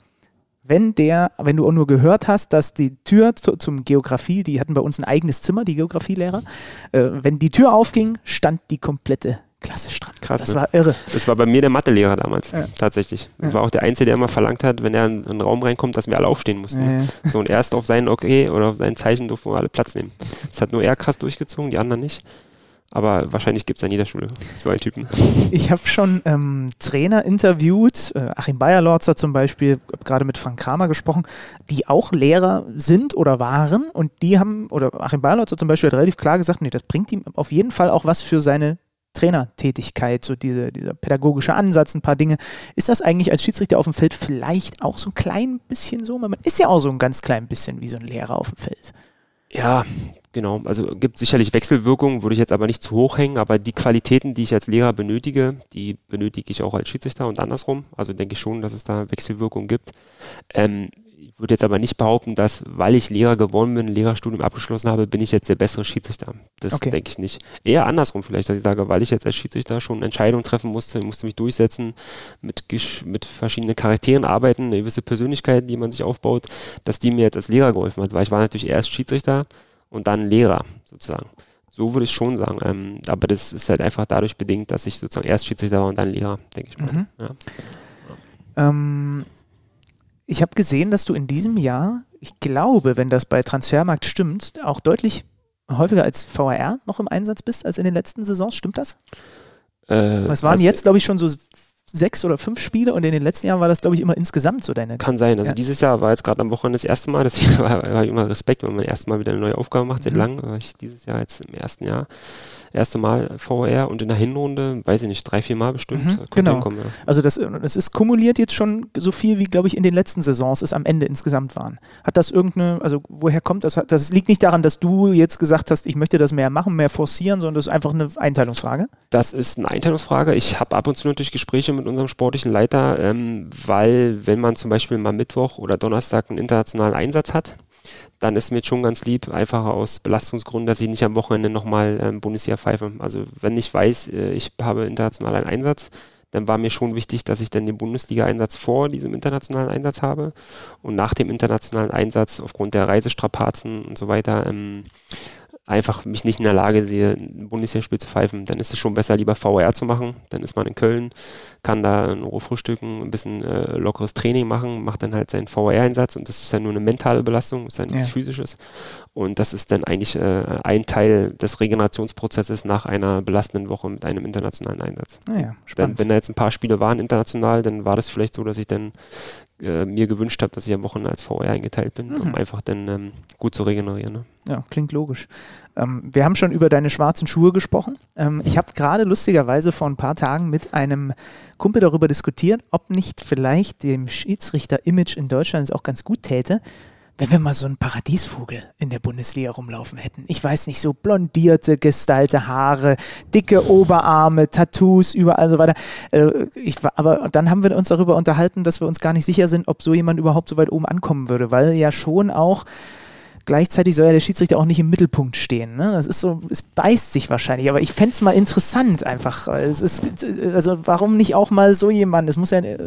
wenn der, wenn du auch nur gehört hast, dass die Tür zu, zum Geografie, die hatten bei uns ein eigenes Zimmer, die Geografielehrer, äh, wenn die Tür aufging, stand die komplette Klasse dran. Krass. Das ne? war irre. Das war bei mir der Mathelehrer damals, ja. tatsächlich. Das ja. war auch der Einzige, der immer verlangt hat, wenn er in einen Raum reinkommt, dass wir alle aufstehen mussten. Ja. So und erst auf sein Okay oder auf sein Zeichen durften wir alle Platz nehmen. Das hat nur er krass durchgezogen, die anderen nicht. Aber wahrscheinlich gibt es an jeder Schule einen Typen. Ich habe schon ähm, Trainer interviewt, äh, Achim Bayerlorzer zum Beispiel, gerade mit Frank Kramer gesprochen, die auch Lehrer sind oder waren und die haben, oder Achim Bayerlorzer zum Beispiel hat relativ klar gesagt, nee, das bringt ihm auf jeden Fall auch was für seine Trainertätigkeit, so diese, dieser pädagogische Ansatz, ein paar Dinge. Ist das eigentlich als Schiedsrichter auf dem Feld vielleicht auch so ein klein bisschen so? Man ist ja auch so ein ganz klein bisschen wie so ein Lehrer auf dem Feld. Ja, Genau, also gibt sicherlich Wechselwirkungen, würde ich jetzt aber nicht zu hoch hängen, aber die Qualitäten, die ich als Lehrer benötige, die benötige ich auch als Schiedsrichter und andersrum. Also denke ich schon, dass es da Wechselwirkungen gibt. Ähm, ich würde jetzt aber nicht behaupten, dass, weil ich Lehrer geworden bin, Lehrerstudium abgeschlossen habe, bin ich jetzt der bessere Schiedsrichter. Das okay. denke ich nicht. Eher andersrum vielleicht, dass ich sage, weil ich jetzt als Schiedsrichter schon Entscheidungen treffen musste, musste mich durchsetzen, mit, mit verschiedenen Charakteren arbeiten, eine gewisse Persönlichkeit, die man sich aufbaut, dass die mir jetzt als Lehrer geholfen hat, weil ich war natürlich erst Schiedsrichter und dann Lehrer sozusagen. So würde ich schon sagen. Ähm, aber das ist halt einfach dadurch bedingt, dass ich sozusagen erst Schiedsrichter war und dann Lehrer, denke ich mal. Mhm. Ja. Ähm, ich habe gesehen, dass du in diesem Jahr, ich glaube, wenn das bei Transfermarkt stimmt, auch deutlich häufiger als VRR noch im Einsatz bist als in den letzten Saisons. Stimmt das? Äh, Was waren also jetzt, glaube ich, schon so sechs oder fünf Spiele und in den letzten Jahren war das, glaube ich, immer insgesamt so deine. Kann sein. Also ja. dieses Jahr war jetzt gerade am Wochenende das erste Mal, deswegen war, war immer Respekt, wenn man erst Mal wieder eine neue Aufgabe macht, seit mhm. langem. War ich dieses Jahr jetzt im ersten Jahr erste Mal VR und in der Hinrunde, weiß ich nicht, drei, vier Mal bestimmt. Mhm, genau. ja. Also das, das ist kumuliert jetzt schon so viel, wie, glaube ich, in den letzten Saisons es am Ende insgesamt waren. Hat das irgendeine, also woher kommt das? Das liegt nicht daran, dass du jetzt gesagt hast, ich möchte das mehr machen, mehr forcieren, sondern das ist einfach eine Einteilungsfrage? Das ist eine Einteilungsfrage. Ich habe ab und zu natürlich Gespräche mit unserem sportlichen Leiter, ähm, weil wenn man zum Beispiel mal Mittwoch oder Donnerstag einen internationalen Einsatz hat, dann ist mir schon ganz lieb, einfach aus Belastungsgründen, dass ich nicht am Wochenende nochmal ähm, Bundesliga pfeife. Also wenn ich weiß, äh, ich habe international einen Einsatz, dann war mir schon wichtig, dass ich dann den Bundesliga-Einsatz vor diesem internationalen Einsatz habe und nach dem internationalen Einsatz aufgrund der Reisestrapazen und so weiter ähm, einfach mich nicht in der Lage sehe, ein Bundesligaspiel zu pfeifen, dann ist es schon besser, lieber VR zu machen. Dann ist man in Köln, kann da ein Ruhe frühstücken, ein bisschen äh, lockeres Training machen, macht dann halt seinen VR-Einsatz und das ist ja nur eine mentale Belastung, ist ja nichts ja. physisches. Und das ist dann eigentlich äh, ein Teil des Regenerationsprozesses nach einer belastenden Woche mit einem internationalen Einsatz. Naja, ah spannend. Wenn, wenn da jetzt ein paar Spiele waren international, dann war das vielleicht so, dass ich dann äh, mir gewünscht habe, dass ich am Wochenende als VR eingeteilt bin, mhm. um einfach dann ähm, gut zu regenerieren. Ne? Ja, klingt logisch. Ähm, wir haben schon über deine schwarzen Schuhe gesprochen. Ähm, ich habe gerade lustigerweise vor ein paar Tagen mit einem Kumpel darüber diskutiert, ob nicht vielleicht dem Schiedsrichter-Image in Deutschland es auch ganz gut täte, wenn wir mal so einen Paradiesvogel in der Bundesliga rumlaufen hätten. Ich weiß nicht, so blondierte, gestylte Haare, dicke Oberarme, Tattoos, überall so weiter. Äh, ich, aber dann haben wir uns darüber unterhalten, dass wir uns gar nicht sicher sind, ob so jemand überhaupt so weit oben ankommen würde, weil ja schon auch gleichzeitig soll ja der Schiedsrichter auch nicht im Mittelpunkt stehen. Ne? Das ist so, es beißt sich wahrscheinlich, aber ich fände es mal interessant einfach. Es ist, also warum nicht auch mal so jemand? Es muss ja. Äh,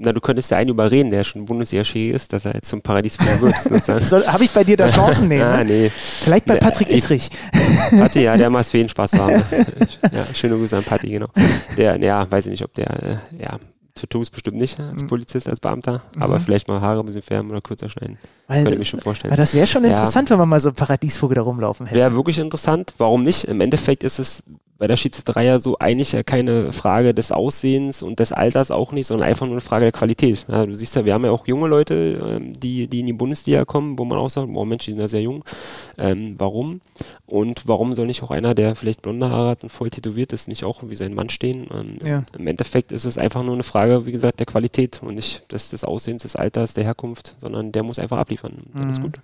Na, du könntest ja einen überreden, der schon bundesliga ist, dass er jetzt zum Paradies wird. Habe ich bei dir da Chancen nehmen? ah, nee. Vielleicht bei Patrick der, Ittrich. Patti, ja, der macht für jeden Spaß haben. ja, schöne Grüße an Patti, genau. Der, ja, weiß ich nicht, ob der, äh, ja, Tattoos bestimmt nicht als mhm. Polizist, als Beamter, mhm. aber vielleicht mal Haare ein bisschen färben oder kürzer schneiden. Weil, Könnte ich mir schon vorstellen. Aber das wäre schon interessant, ja. wenn man mal so einen Paradiesvogel da rumlaufen hätte. Wäre wirklich interessant. Warum nicht? Im Endeffekt ist es bei der Schiedsrichterei ja so eigentlich ja keine Frage des Aussehens und des Alters auch nicht, sondern einfach nur eine Frage der Qualität. Ja, du siehst ja, wir haben ja auch junge Leute, ähm, die, die in die Bundesliga kommen, wo man auch sagt, oh Mensch, die sind ja sehr jung. Ähm, warum? Und warum soll nicht auch einer, der vielleicht blonde Haare hat und voll tätowiert ist, nicht auch wie sein Mann stehen? Ähm, ja. Im Endeffekt ist es einfach nur eine Frage, wie gesagt, der Qualität und nicht des, des Aussehens, des Alters, der Herkunft, sondern der muss einfach abliefern. Dann mhm. ist gut.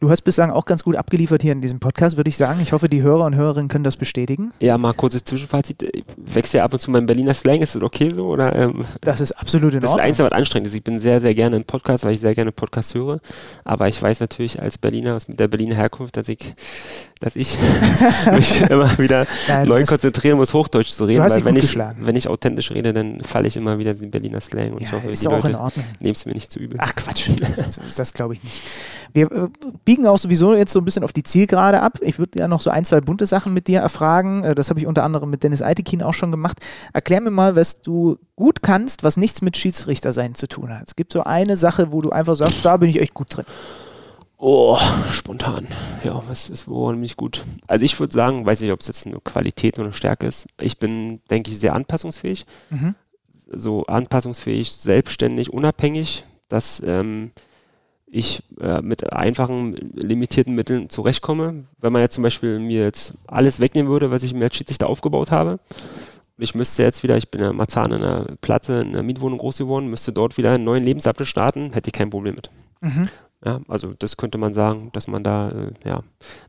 Du hast bislang auch ganz gut abgeliefert hier in diesem Podcast, würde ich sagen. Ich hoffe, die Hörer und Hörerinnen können das bestätigen. Ja, mal kurzes Zwischenfazit. Ich wechsle ja ab und zu meinen Berliner Slang. Ist das okay so? Oder, ähm, das ist absolut in das Ordnung. Das ist eins, was anstrengend ist. Ich bin sehr, sehr gerne im Podcast, weil ich sehr gerne Podcast höre. Aber ich weiß natürlich als Berliner, mit der Berliner Herkunft, dass ich, dass ich mich immer wieder Nein, neu konzentrieren muss, Hochdeutsch zu reden. Weil wenn ich, wenn ich authentisch rede, dann falle ich immer wieder in den Berliner Slang. Und ja, ich hoffe, ist die auch Leute nehmen es mir nicht zu übel. Ach Quatsch, das, das glaube ich nicht. Wir äh, biegen auch sowieso jetzt so ein bisschen auf die Zielgerade ab. Ich würde ja noch so ein, zwei bunte Sachen mit dir erfragen. Äh, das habe ich unter anderem mit Dennis Eitekin auch schon gemacht. Erklär mir mal, was du gut kannst, was nichts mit Schiedsrichter sein zu tun hat. Es gibt so eine Sache, wo du einfach sagst, da bin ich echt gut drin. Oh, spontan. Ja, was ist woran bin ich gut? Also ich würde sagen, weiß nicht, ob es jetzt eine Qualität oder eine Stärke ist. Ich bin, denke ich, sehr anpassungsfähig. Mhm. So anpassungsfähig, selbstständig, unabhängig. Das ähm, ich äh, mit einfachen, limitierten Mitteln zurechtkomme. Wenn man jetzt zum Beispiel mir jetzt alles wegnehmen würde, was ich mir als Schiedsrichter aufgebaut habe, ich müsste jetzt wieder, ich bin ja Marzahn in einer Platte, in einer Mietwohnung groß geworden, müsste dort wieder einen neuen Lebensabschnitt starten, hätte ich kein Problem mit. Mhm. Ja, also das könnte man sagen, dass man da äh, ja,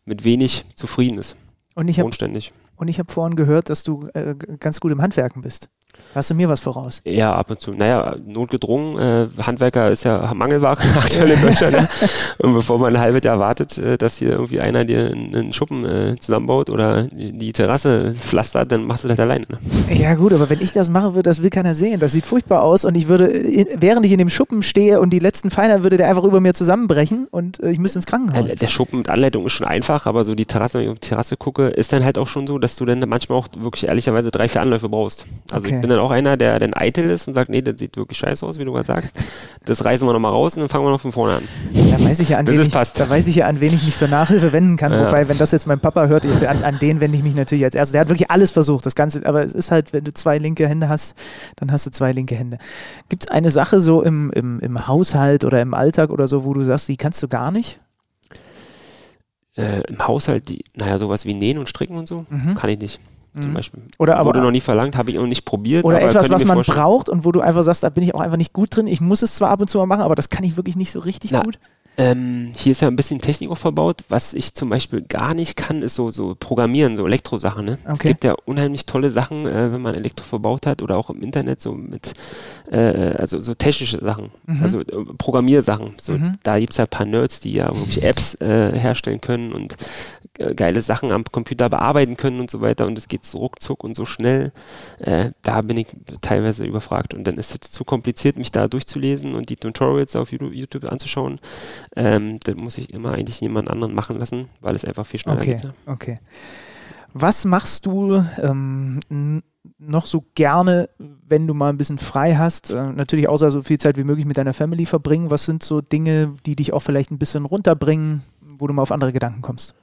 mit wenig zufrieden ist. Und ich habe hab vorhin gehört, dass du äh, ganz gut im Handwerken bist. Hast du mir was voraus? Ja, ab und zu. Naja, notgedrungen. Äh, Handwerker ist ja Mangelware aktuell in Deutschland. ja. Und bevor man ein halbes Jahr wartet, äh, dass hier irgendwie einer dir einen Schuppen äh, zusammenbaut oder die Terrasse pflastert, dann machst du das alleine. Ne? Ja gut, aber wenn ich das mache, würde, das will keiner sehen. Das sieht furchtbar aus und ich würde, während ich in dem Schuppen stehe und die letzten Feiner, würde der einfach über mir zusammenbrechen und äh, ich müsste ins Krankenhaus. der Schuppen mit Anleitung ist schon einfach, aber so die Terrasse, wenn ich auf die Terrasse gucke, ist dann halt auch schon so, dass du dann manchmal auch wirklich ehrlicherweise drei, vier Anläufe brauchst. Also okay. Ich bin dann auch einer, der dann eitel ist und sagt, nee, das sieht wirklich scheiße aus, wie du gerade sagst. Das reißen wir nochmal raus und dann fangen wir noch von vorne an. Da weiß ich ja, an, wen ich, da weiß ich ja, an wen ich mich für Nachhilfe wenden kann. Ja. Wobei, wenn das jetzt mein Papa hört, an, an den wende ich mich natürlich als erstes. Der hat wirklich alles versucht, das Ganze. Aber es ist halt, wenn du zwei linke Hände hast, dann hast du zwei linke Hände. Gibt es eine Sache so im, im, im Haushalt oder im Alltag oder so, wo du sagst, die kannst du gar nicht? Äh, Im Haushalt, die, naja, sowas wie Nähen und Stricken und so, mhm. kann ich nicht zum mhm. Beispiel. Oder aber, Wurde noch nie verlangt, habe ich noch nicht probiert. Oder etwas, was man vorstellen. braucht und wo du einfach sagst, da bin ich auch einfach nicht gut drin. Ich muss es zwar ab und zu mal machen, aber das kann ich wirklich nicht so richtig Na, gut. Ähm, hier ist ja ein bisschen Technik auch verbaut. Was ich zum Beispiel gar nicht kann, ist so, so Programmieren, so Elektrosachen. Ne? Okay. Es gibt ja unheimlich tolle Sachen, äh, wenn man Elektro verbaut hat oder auch im Internet so mit, äh, also so technische Sachen, mhm. also äh, Programmiersachen. So, mhm. Da gibt es ja ein paar Nerds, die ja wirklich Apps äh, herstellen können und äh, geile Sachen am Computer bearbeiten können und so weiter und es geht so ruckzuck und so schnell. Äh, da bin ich teilweise überfragt und dann ist es zu kompliziert, mich da durchzulesen und die Tutorials auf YouTube anzuschauen. Ähm, dann muss ich immer eigentlich jemand anderen machen lassen, weil es einfach viel schneller okay, geht. Okay. Was machst du ähm, noch so gerne, wenn du mal ein bisschen frei hast? Äh, natürlich außer so viel Zeit wie möglich mit deiner Family verbringen. Was sind so Dinge, die dich auch vielleicht ein bisschen runterbringen, wo du mal auf andere Gedanken kommst?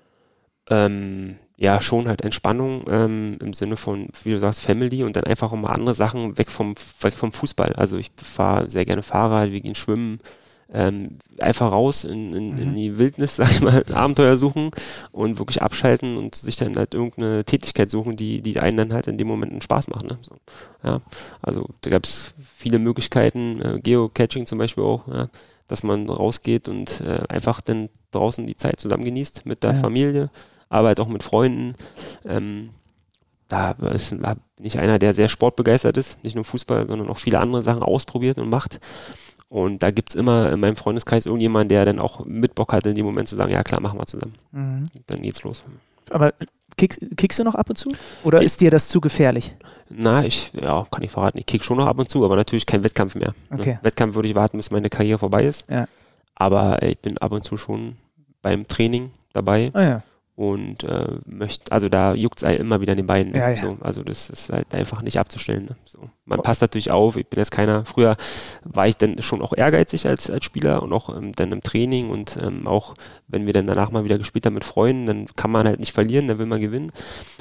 Ähm, ja, schon halt Entspannung ähm, im Sinne von, wie du sagst, Family und dann einfach auch mal andere Sachen weg vom, weg vom Fußball. Also ich fahre sehr gerne Fahrrad, wir gehen schwimmen, ähm, einfach raus in, in, mhm. in, die Wildnis, sag ich mal, Abenteuer suchen und wirklich abschalten und sich dann halt irgendeine Tätigkeit suchen, die, die einen dann halt in dem Moment einen Spaß macht. Ne? So, ja. Also da gab es viele Möglichkeiten, äh, Geocaching zum Beispiel auch, ja? dass man rausgeht und äh, einfach dann draußen die Zeit zusammen genießt mit der ja. Familie Arbeit auch mit Freunden. Ähm, da, ist, da bin ich einer, der sehr sportbegeistert ist, nicht nur Fußball, sondern auch viele andere Sachen ausprobiert und macht. Und da gibt es immer in meinem Freundeskreis irgendjemanden, der dann auch mit Bock hat, in dem Moment zu sagen, ja klar, machen wir zusammen. Mhm. Dann geht's los. Aber kickst, kickst, du noch ab und zu? Oder ich, ist dir das zu gefährlich? Na, ich, ja, kann ich verraten, ich kick schon noch ab und zu, aber natürlich kein Wettkampf mehr. Ne? Okay. Ne? Wettkampf würde ich warten, bis meine Karriere vorbei ist. Ja. Aber ich bin ab und zu schon beim Training dabei. Ah, ja und äh, möchte, also da juckt es immer wieder in den Beinen. Ja, ja. So. Also das ist halt einfach nicht abzustellen. Ne? So. Man passt natürlich auf, ich bin jetzt keiner, früher war ich dann schon auch ehrgeizig als, als Spieler und auch ähm, dann im Training und ähm, auch wenn wir dann danach mal wieder gespielt haben mit Freunden, dann kann man halt nicht verlieren, dann will man gewinnen.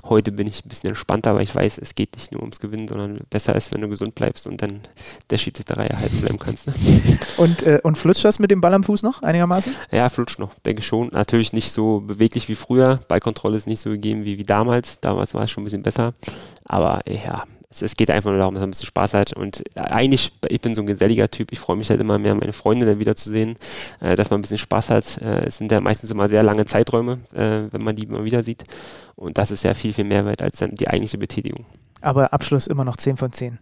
Heute bin ich ein bisschen entspannter, aber ich weiß, es geht nicht nur ums Gewinnen, sondern besser ist, wenn du gesund bleibst und dann der Schiedsrichterei erhalten bleiben kannst. Ne? Und, äh, und flutscht das mit dem Ball am Fuß noch einigermaßen? Ja, flutscht noch, denke ich schon. Natürlich nicht so beweglich wie früher. Ballkontrolle ist nicht so gegeben wie, wie damals. Damals war es schon ein bisschen besser. Aber ja, es, es, geht einfach nur darum, dass man ein bisschen Spaß hat. Und eigentlich, ich bin so ein geselliger Typ. Ich freue mich halt immer mehr, meine Freunde dann wiederzusehen, äh, dass man ein bisschen Spaß hat. Äh, es sind ja meistens immer sehr lange Zeiträume, äh, wenn man die mal wieder sieht. Und das ist ja viel, viel mehr wert als dann die eigentliche Betätigung. Aber Abschluss immer noch 10 von 10.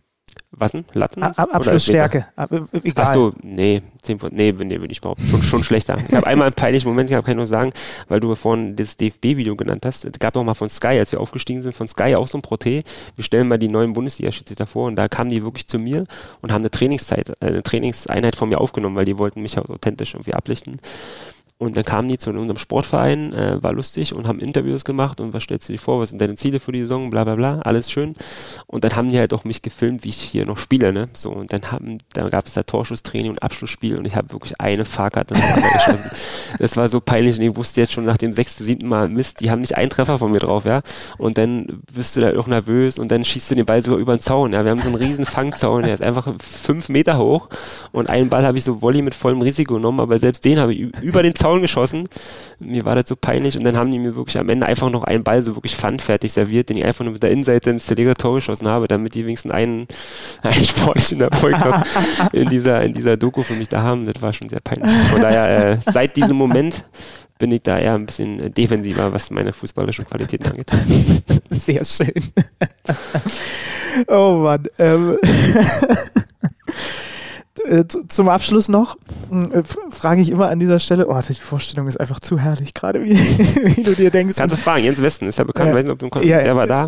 Was denn? Latten? Ab Abschlussstärke. Ab, egal. Ach so, nee, 10 von, nee, nee würde ich behaupten. Schon, schon schlechter. Ich habe einmal einen peinlichen Moment gehabt, kann ich nur sagen, weil du vorhin das DFB-Video genannt hast. Es gab auch mal von Sky, als wir aufgestiegen sind, von Sky auch so ein Proté. Wir stellen mal die neuen Bundesliga-Schiedsrichter vor und da kamen die wirklich zu mir und haben eine Trainingszeit, äh, eine Trainingseinheit von mir aufgenommen, weil die wollten mich auch authentisch irgendwie ablichten. Und dann kamen die zu unserem Sportverein, äh, war lustig und haben Interviews gemacht und was stellst du dir vor, was sind deine Ziele für die Saison, bla bla bla, alles schön. Und dann haben die halt auch mich gefilmt, wie ich hier noch spiele, ne? So, und dann haben, da gab es da Torschusstraining und Abschlussspiel und ich habe wirklich eine Fahrkarte geschrieben. Das war so peinlich und ich wusste jetzt schon nach dem sechsten, siebten Mal, Mist, die haben nicht einen Treffer von mir drauf, ja. Und dann bist du da auch nervös und dann schießt du den Ball sogar über den Zaun, ja. Wir haben so einen riesen Fangzaun, der ist einfach fünf Meter hoch und einen Ball habe ich so Volley mit vollem Risiko genommen, aber selbst den habe ich über den Zaun Zaun geschossen. Mir war das so peinlich und dann haben die mir wirklich am Ende einfach noch einen Ball so wirklich pfandfertig serviert, den ich einfach nur mit der Innenseite ins Tor geschossen habe, damit die wenigstens einen, einen sportlichen Erfolg noch in dieser, in dieser Doku für mich da haben. Das war schon sehr peinlich. Von daher, äh, seit diesem Moment bin ich da eher ein bisschen defensiver, was meine fußballerischen Qualitäten angeht. Sehr schön. oh Mann. Ähm Äh, zum Abschluss noch äh, frage ich immer an dieser Stelle, oh, die Vorstellung ist einfach zu herrlich, gerade wie, wie du dir denkst. Kannst du fragen, Jens Westen ist ja bekannt, ja. weiß nicht, ob du kommst, ja, der war da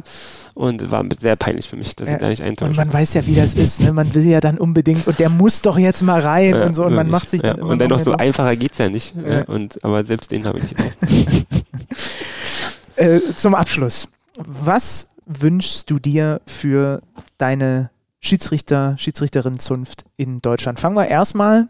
und war sehr peinlich für mich, dass ja. ich da nicht eintäusche. Und man weiß ja, wie das ist, ne? man will ja dann unbedingt und der muss doch jetzt mal rein ja, und so und wirklich. man macht sich dann immer Und dennoch so drauf. einfacher geht es ja nicht, und, aber selbst den habe ich nicht. äh, zum Abschluss, was wünschst du dir für deine Schiedsrichter, Schiedsrichterinnenzunft in Deutschland. Fangen wir erstmal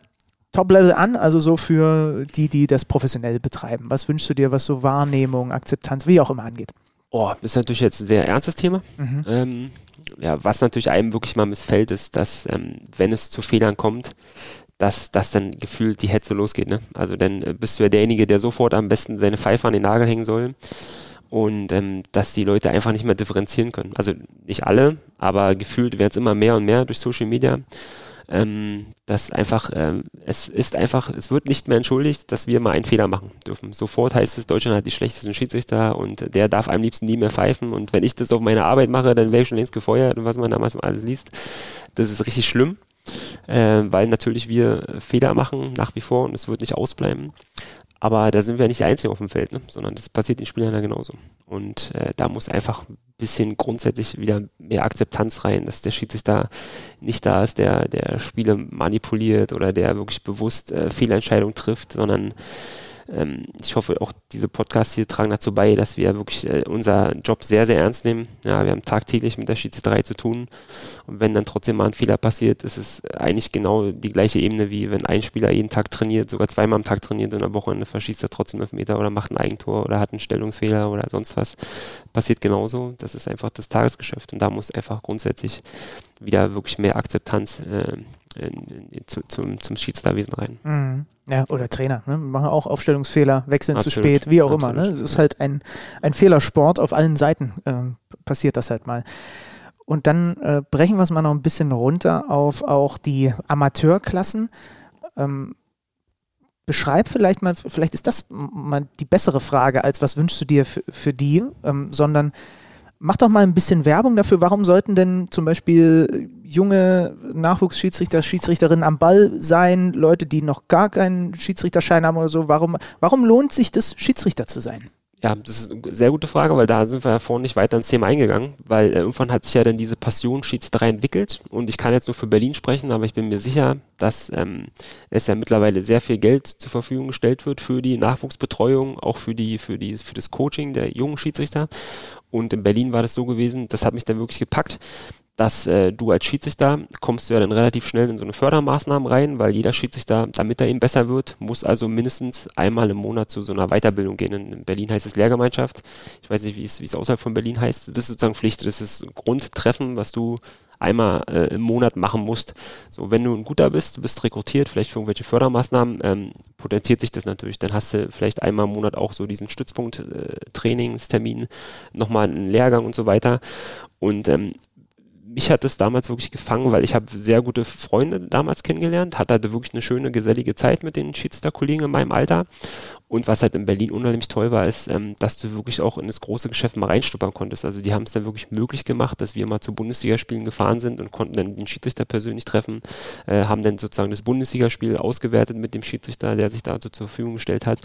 Top-Level an, also so für die, die das professionell betreiben. Was wünschst du dir, was so Wahrnehmung, Akzeptanz, wie auch immer angeht? Oh, das ist natürlich jetzt ein sehr ernstes Thema. Mhm. Ähm, ja, was natürlich einem wirklich mal missfällt, ist, dass, ähm, wenn es zu Fehlern kommt, dass das dann gefühlt die Hetze losgeht. Ne? Also dann äh, bist du ja derjenige, der sofort am besten seine Pfeife an den Nagel hängen soll und ähm, dass die Leute einfach nicht mehr differenzieren können. Also nicht alle, aber gefühlt werden es immer mehr und mehr durch Social Media. Ähm, dass einfach, ähm, es ist einfach, es wird nicht mehr entschuldigt, dass wir mal einen Fehler machen dürfen. Sofort heißt es, Deutschland hat die schlechtesten Schiedsrichter und der darf am liebsten nie mehr pfeifen und wenn ich das auf meine Arbeit mache, dann wäre ich schon längst gefeuert und was man damals alles liest. Das ist richtig schlimm, äh, weil natürlich wir Fehler machen nach wie vor und es wird nicht ausbleiben. Aber da sind wir nicht die Einzigen auf dem Feld, ne? sondern das passiert den Spielern ja genauso. Und äh, da muss einfach ein bisschen grundsätzlich wieder mehr Akzeptanz rein, dass der Schiedsrichter nicht da ist, der, der Spiele manipuliert oder der wirklich bewusst äh, Fehlentscheidungen trifft, sondern ähm, ich hoffe, auch diese Podcasts hier tragen dazu bei, dass wir wirklich äh, unser Job sehr, sehr ernst nehmen. Ja, wir haben tagtäglich mit der Schiedsrichterei zu tun. Und wenn dann trotzdem mal ein Fehler passiert, ist es eigentlich genau die gleiche Ebene, wie wenn ein Spieler jeden Tag trainiert, sogar zweimal am Tag trainiert und am Wochenende verschießt er trotzdem einen Meter oder macht ein Eigentor oder hat einen Stellungsfehler oder sonst was. Passiert genauso. Das ist einfach das Tagesgeschäft. Und da muss einfach grundsätzlich wieder wirklich mehr Akzeptanz äh, in, in, zu, zum, zum Schiedsrichterwesen rein. Mhm. Ja, oder Trainer. Ne? Machen auch Aufstellungsfehler, wechseln Absolut. zu spät, wie auch Absolut. immer. Ne? Das ist halt ein, ein Fehlersport. Auf allen Seiten äh, passiert das halt mal. Und dann äh, brechen wir es mal noch ein bisschen runter auf auch die Amateurklassen. Ähm, beschreib vielleicht mal, vielleicht ist das mal die bessere Frage, als was wünschst du dir für die, ähm, sondern Mach doch mal ein bisschen Werbung dafür. Warum sollten denn zum Beispiel junge Nachwuchsschiedsrichter, Schiedsrichterinnen am Ball sein, Leute, die noch gar keinen Schiedsrichterschein haben oder so? Warum, warum lohnt sich das, Schiedsrichter zu sein? Ja, das ist eine sehr gute Frage, weil da sind wir ja vorhin nicht weiter ins Thema eingegangen, weil äh, irgendwann hat sich ja dann diese Passion Schiedsrichterei entwickelt und ich kann jetzt nur für Berlin sprechen, aber ich bin mir sicher, dass ähm, es ja mittlerweile sehr viel Geld zur Verfügung gestellt wird für die Nachwuchsbetreuung, auch für die, für die, für das Coaching der jungen Schiedsrichter. Und in Berlin war das so gewesen, das hat mich dann wirklich gepackt dass äh, du als Schiedsrichter kommst du ja dann relativ schnell in so eine Fördermaßnahme rein, weil jeder Schiedsrichter, damit er eben besser wird, muss also mindestens einmal im Monat zu so einer Weiterbildung gehen. In Berlin heißt es Lehrgemeinschaft. Ich weiß nicht, wie es, wie es außerhalb von Berlin heißt. Das ist sozusagen Pflicht. Das ist Grundtreffen, was du einmal äh, im Monat machen musst. So, wenn du ein guter bist, du bist rekrutiert, vielleicht für irgendwelche Fördermaßnahmen, ähm, potenziert sich das natürlich. Dann hast du vielleicht einmal im Monat auch so diesen Stützpunkt, äh, Trainingstermin, nochmal einen Lehrgang und so weiter. Und ähm, mich hat es damals wirklich gefangen, weil ich habe sehr gute Freunde damals kennengelernt, hatte wirklich eine schöne, gesellige Zeit mit den Schiedsrichterkollegen in meinem Alter und was halt in Berlin unheimlich toll war, ist, ähm, dass du wirklich auch in das große Geschäft mal reinstuppern konntest. Also die haben es dann wirklich möglich gemacht, dass wir mal zu Bundesligaspielen gefahren sind und konnten dann den Schiedsrichter persönlich treffen, äh, haben dann sozusagen das Bundesligaspiel ausgewertet mit dem Schiedsrichter, der sich dazu zur Verfügung gestellt hat.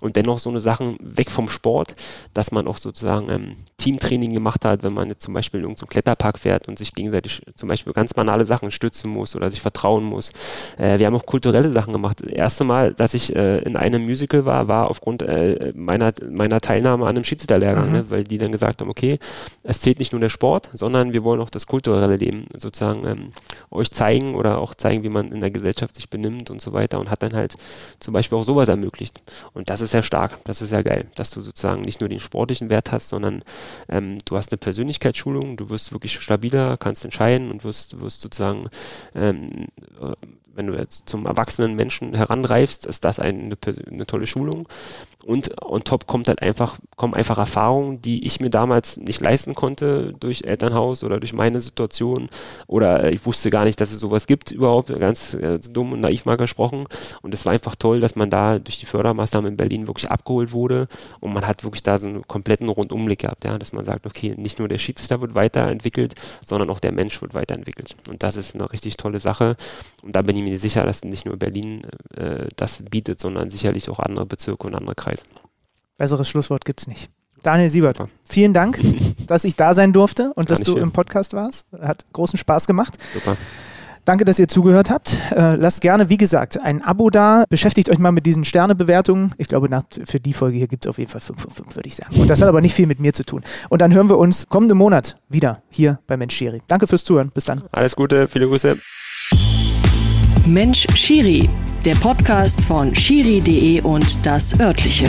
Und dennoch so eine Sachen weg vom Sport, dass man auch sozusagen ähm, Teamtraining gemacht hat, wenn man jetzt zum Beispiel in irgendeinen Kletterpark fährt und sich gegenseitig zum Beispiel ganz banale Sachen stützen muss oder sich vertrauen muss. Äh, wir haben auch kulturelle Sachen gemacht. Das erste Mal, dass ich äh, in einem Musical war, war aufgrund äh, meiner, meiner Teilnahme an einem Schiedsrichterlehrgang, mhm. ne? weil die dann gesagt haben, okay, es zählt nicht nur der Sport, sondern wir wollen auch das kulturelle Leben sozusagen ähm, euch zeigen oder auch zeigen, wie man in der Gesellschaft sich benimmt und so weiter und hat dann halt zum Beispiel auch sowas ermöglicht. Und das ist ja stark, das ist ja geil, dass du sozusagen nicht nur den sportlichen Wert hast, sondern ähm, du hast eine Persönlichkeitsschulung, du wirst wirklich stabiler, kannst entscheiden und wirst, wirst sozusagen ähm, wenn du jetzt zum erwachsenen Menschen heranreifst, ist das eine, eine tolle Schulung. Und on top kommt halt einfach, kommen einfach Erfahrungen, die ich mir damals nicht leisten konnte durch Elternhaus oder durch meine Situation. Oder ich wusste gar nicht, dass es sowas gibt überhaupt, ganz, ganz dumm und naiv mal gesprochen. Und es war einfach toll, dass man da durch die Fördermaßnahmen in Berlin wirklich abgeholt wurde und man hat wirklich da so einen kompletten Rundumblick gehabt, ja, dass man sagt, okay, nicht nur der Schiedsrichter wird weiterentwickelt, sondern auch der Mensch wird weiterentwickelt. Und das ist eine richtig tolle Sache. Und da bin ich mir sicher, dass nicht nur Berlin äh, das bietet, sondern sicherlich auch andere Bezirke und andere Kreise. Kreis. Besseres Schlusswort gibt es nicht. Daniel Siebert, vielen Dank, dass ich da sein durfte und dass du viel. im Podcast warst. Hat großen Spaß gemacht. Super. Danke, dass ihr zugehört habt. Äh, lasst gerne, wie gesagt, ein Abo da. Beschäftigt euch mal mit diesen Sternebewertungen. Ich glaube, nach, für die Folge hier gibt es auf jeden Fall 5 von 5, würde ich sagen. Und das hat aber nicht viel mit mir zu tun. Und dann hören wir uns kommenden Monat wieder hier bei Mensch Schiri. Danke fürs Zuhören. Bis dann. Alles Gute, viele Grüße. Mensch Schiri, der Podcast von Schiri.de und das örtliche.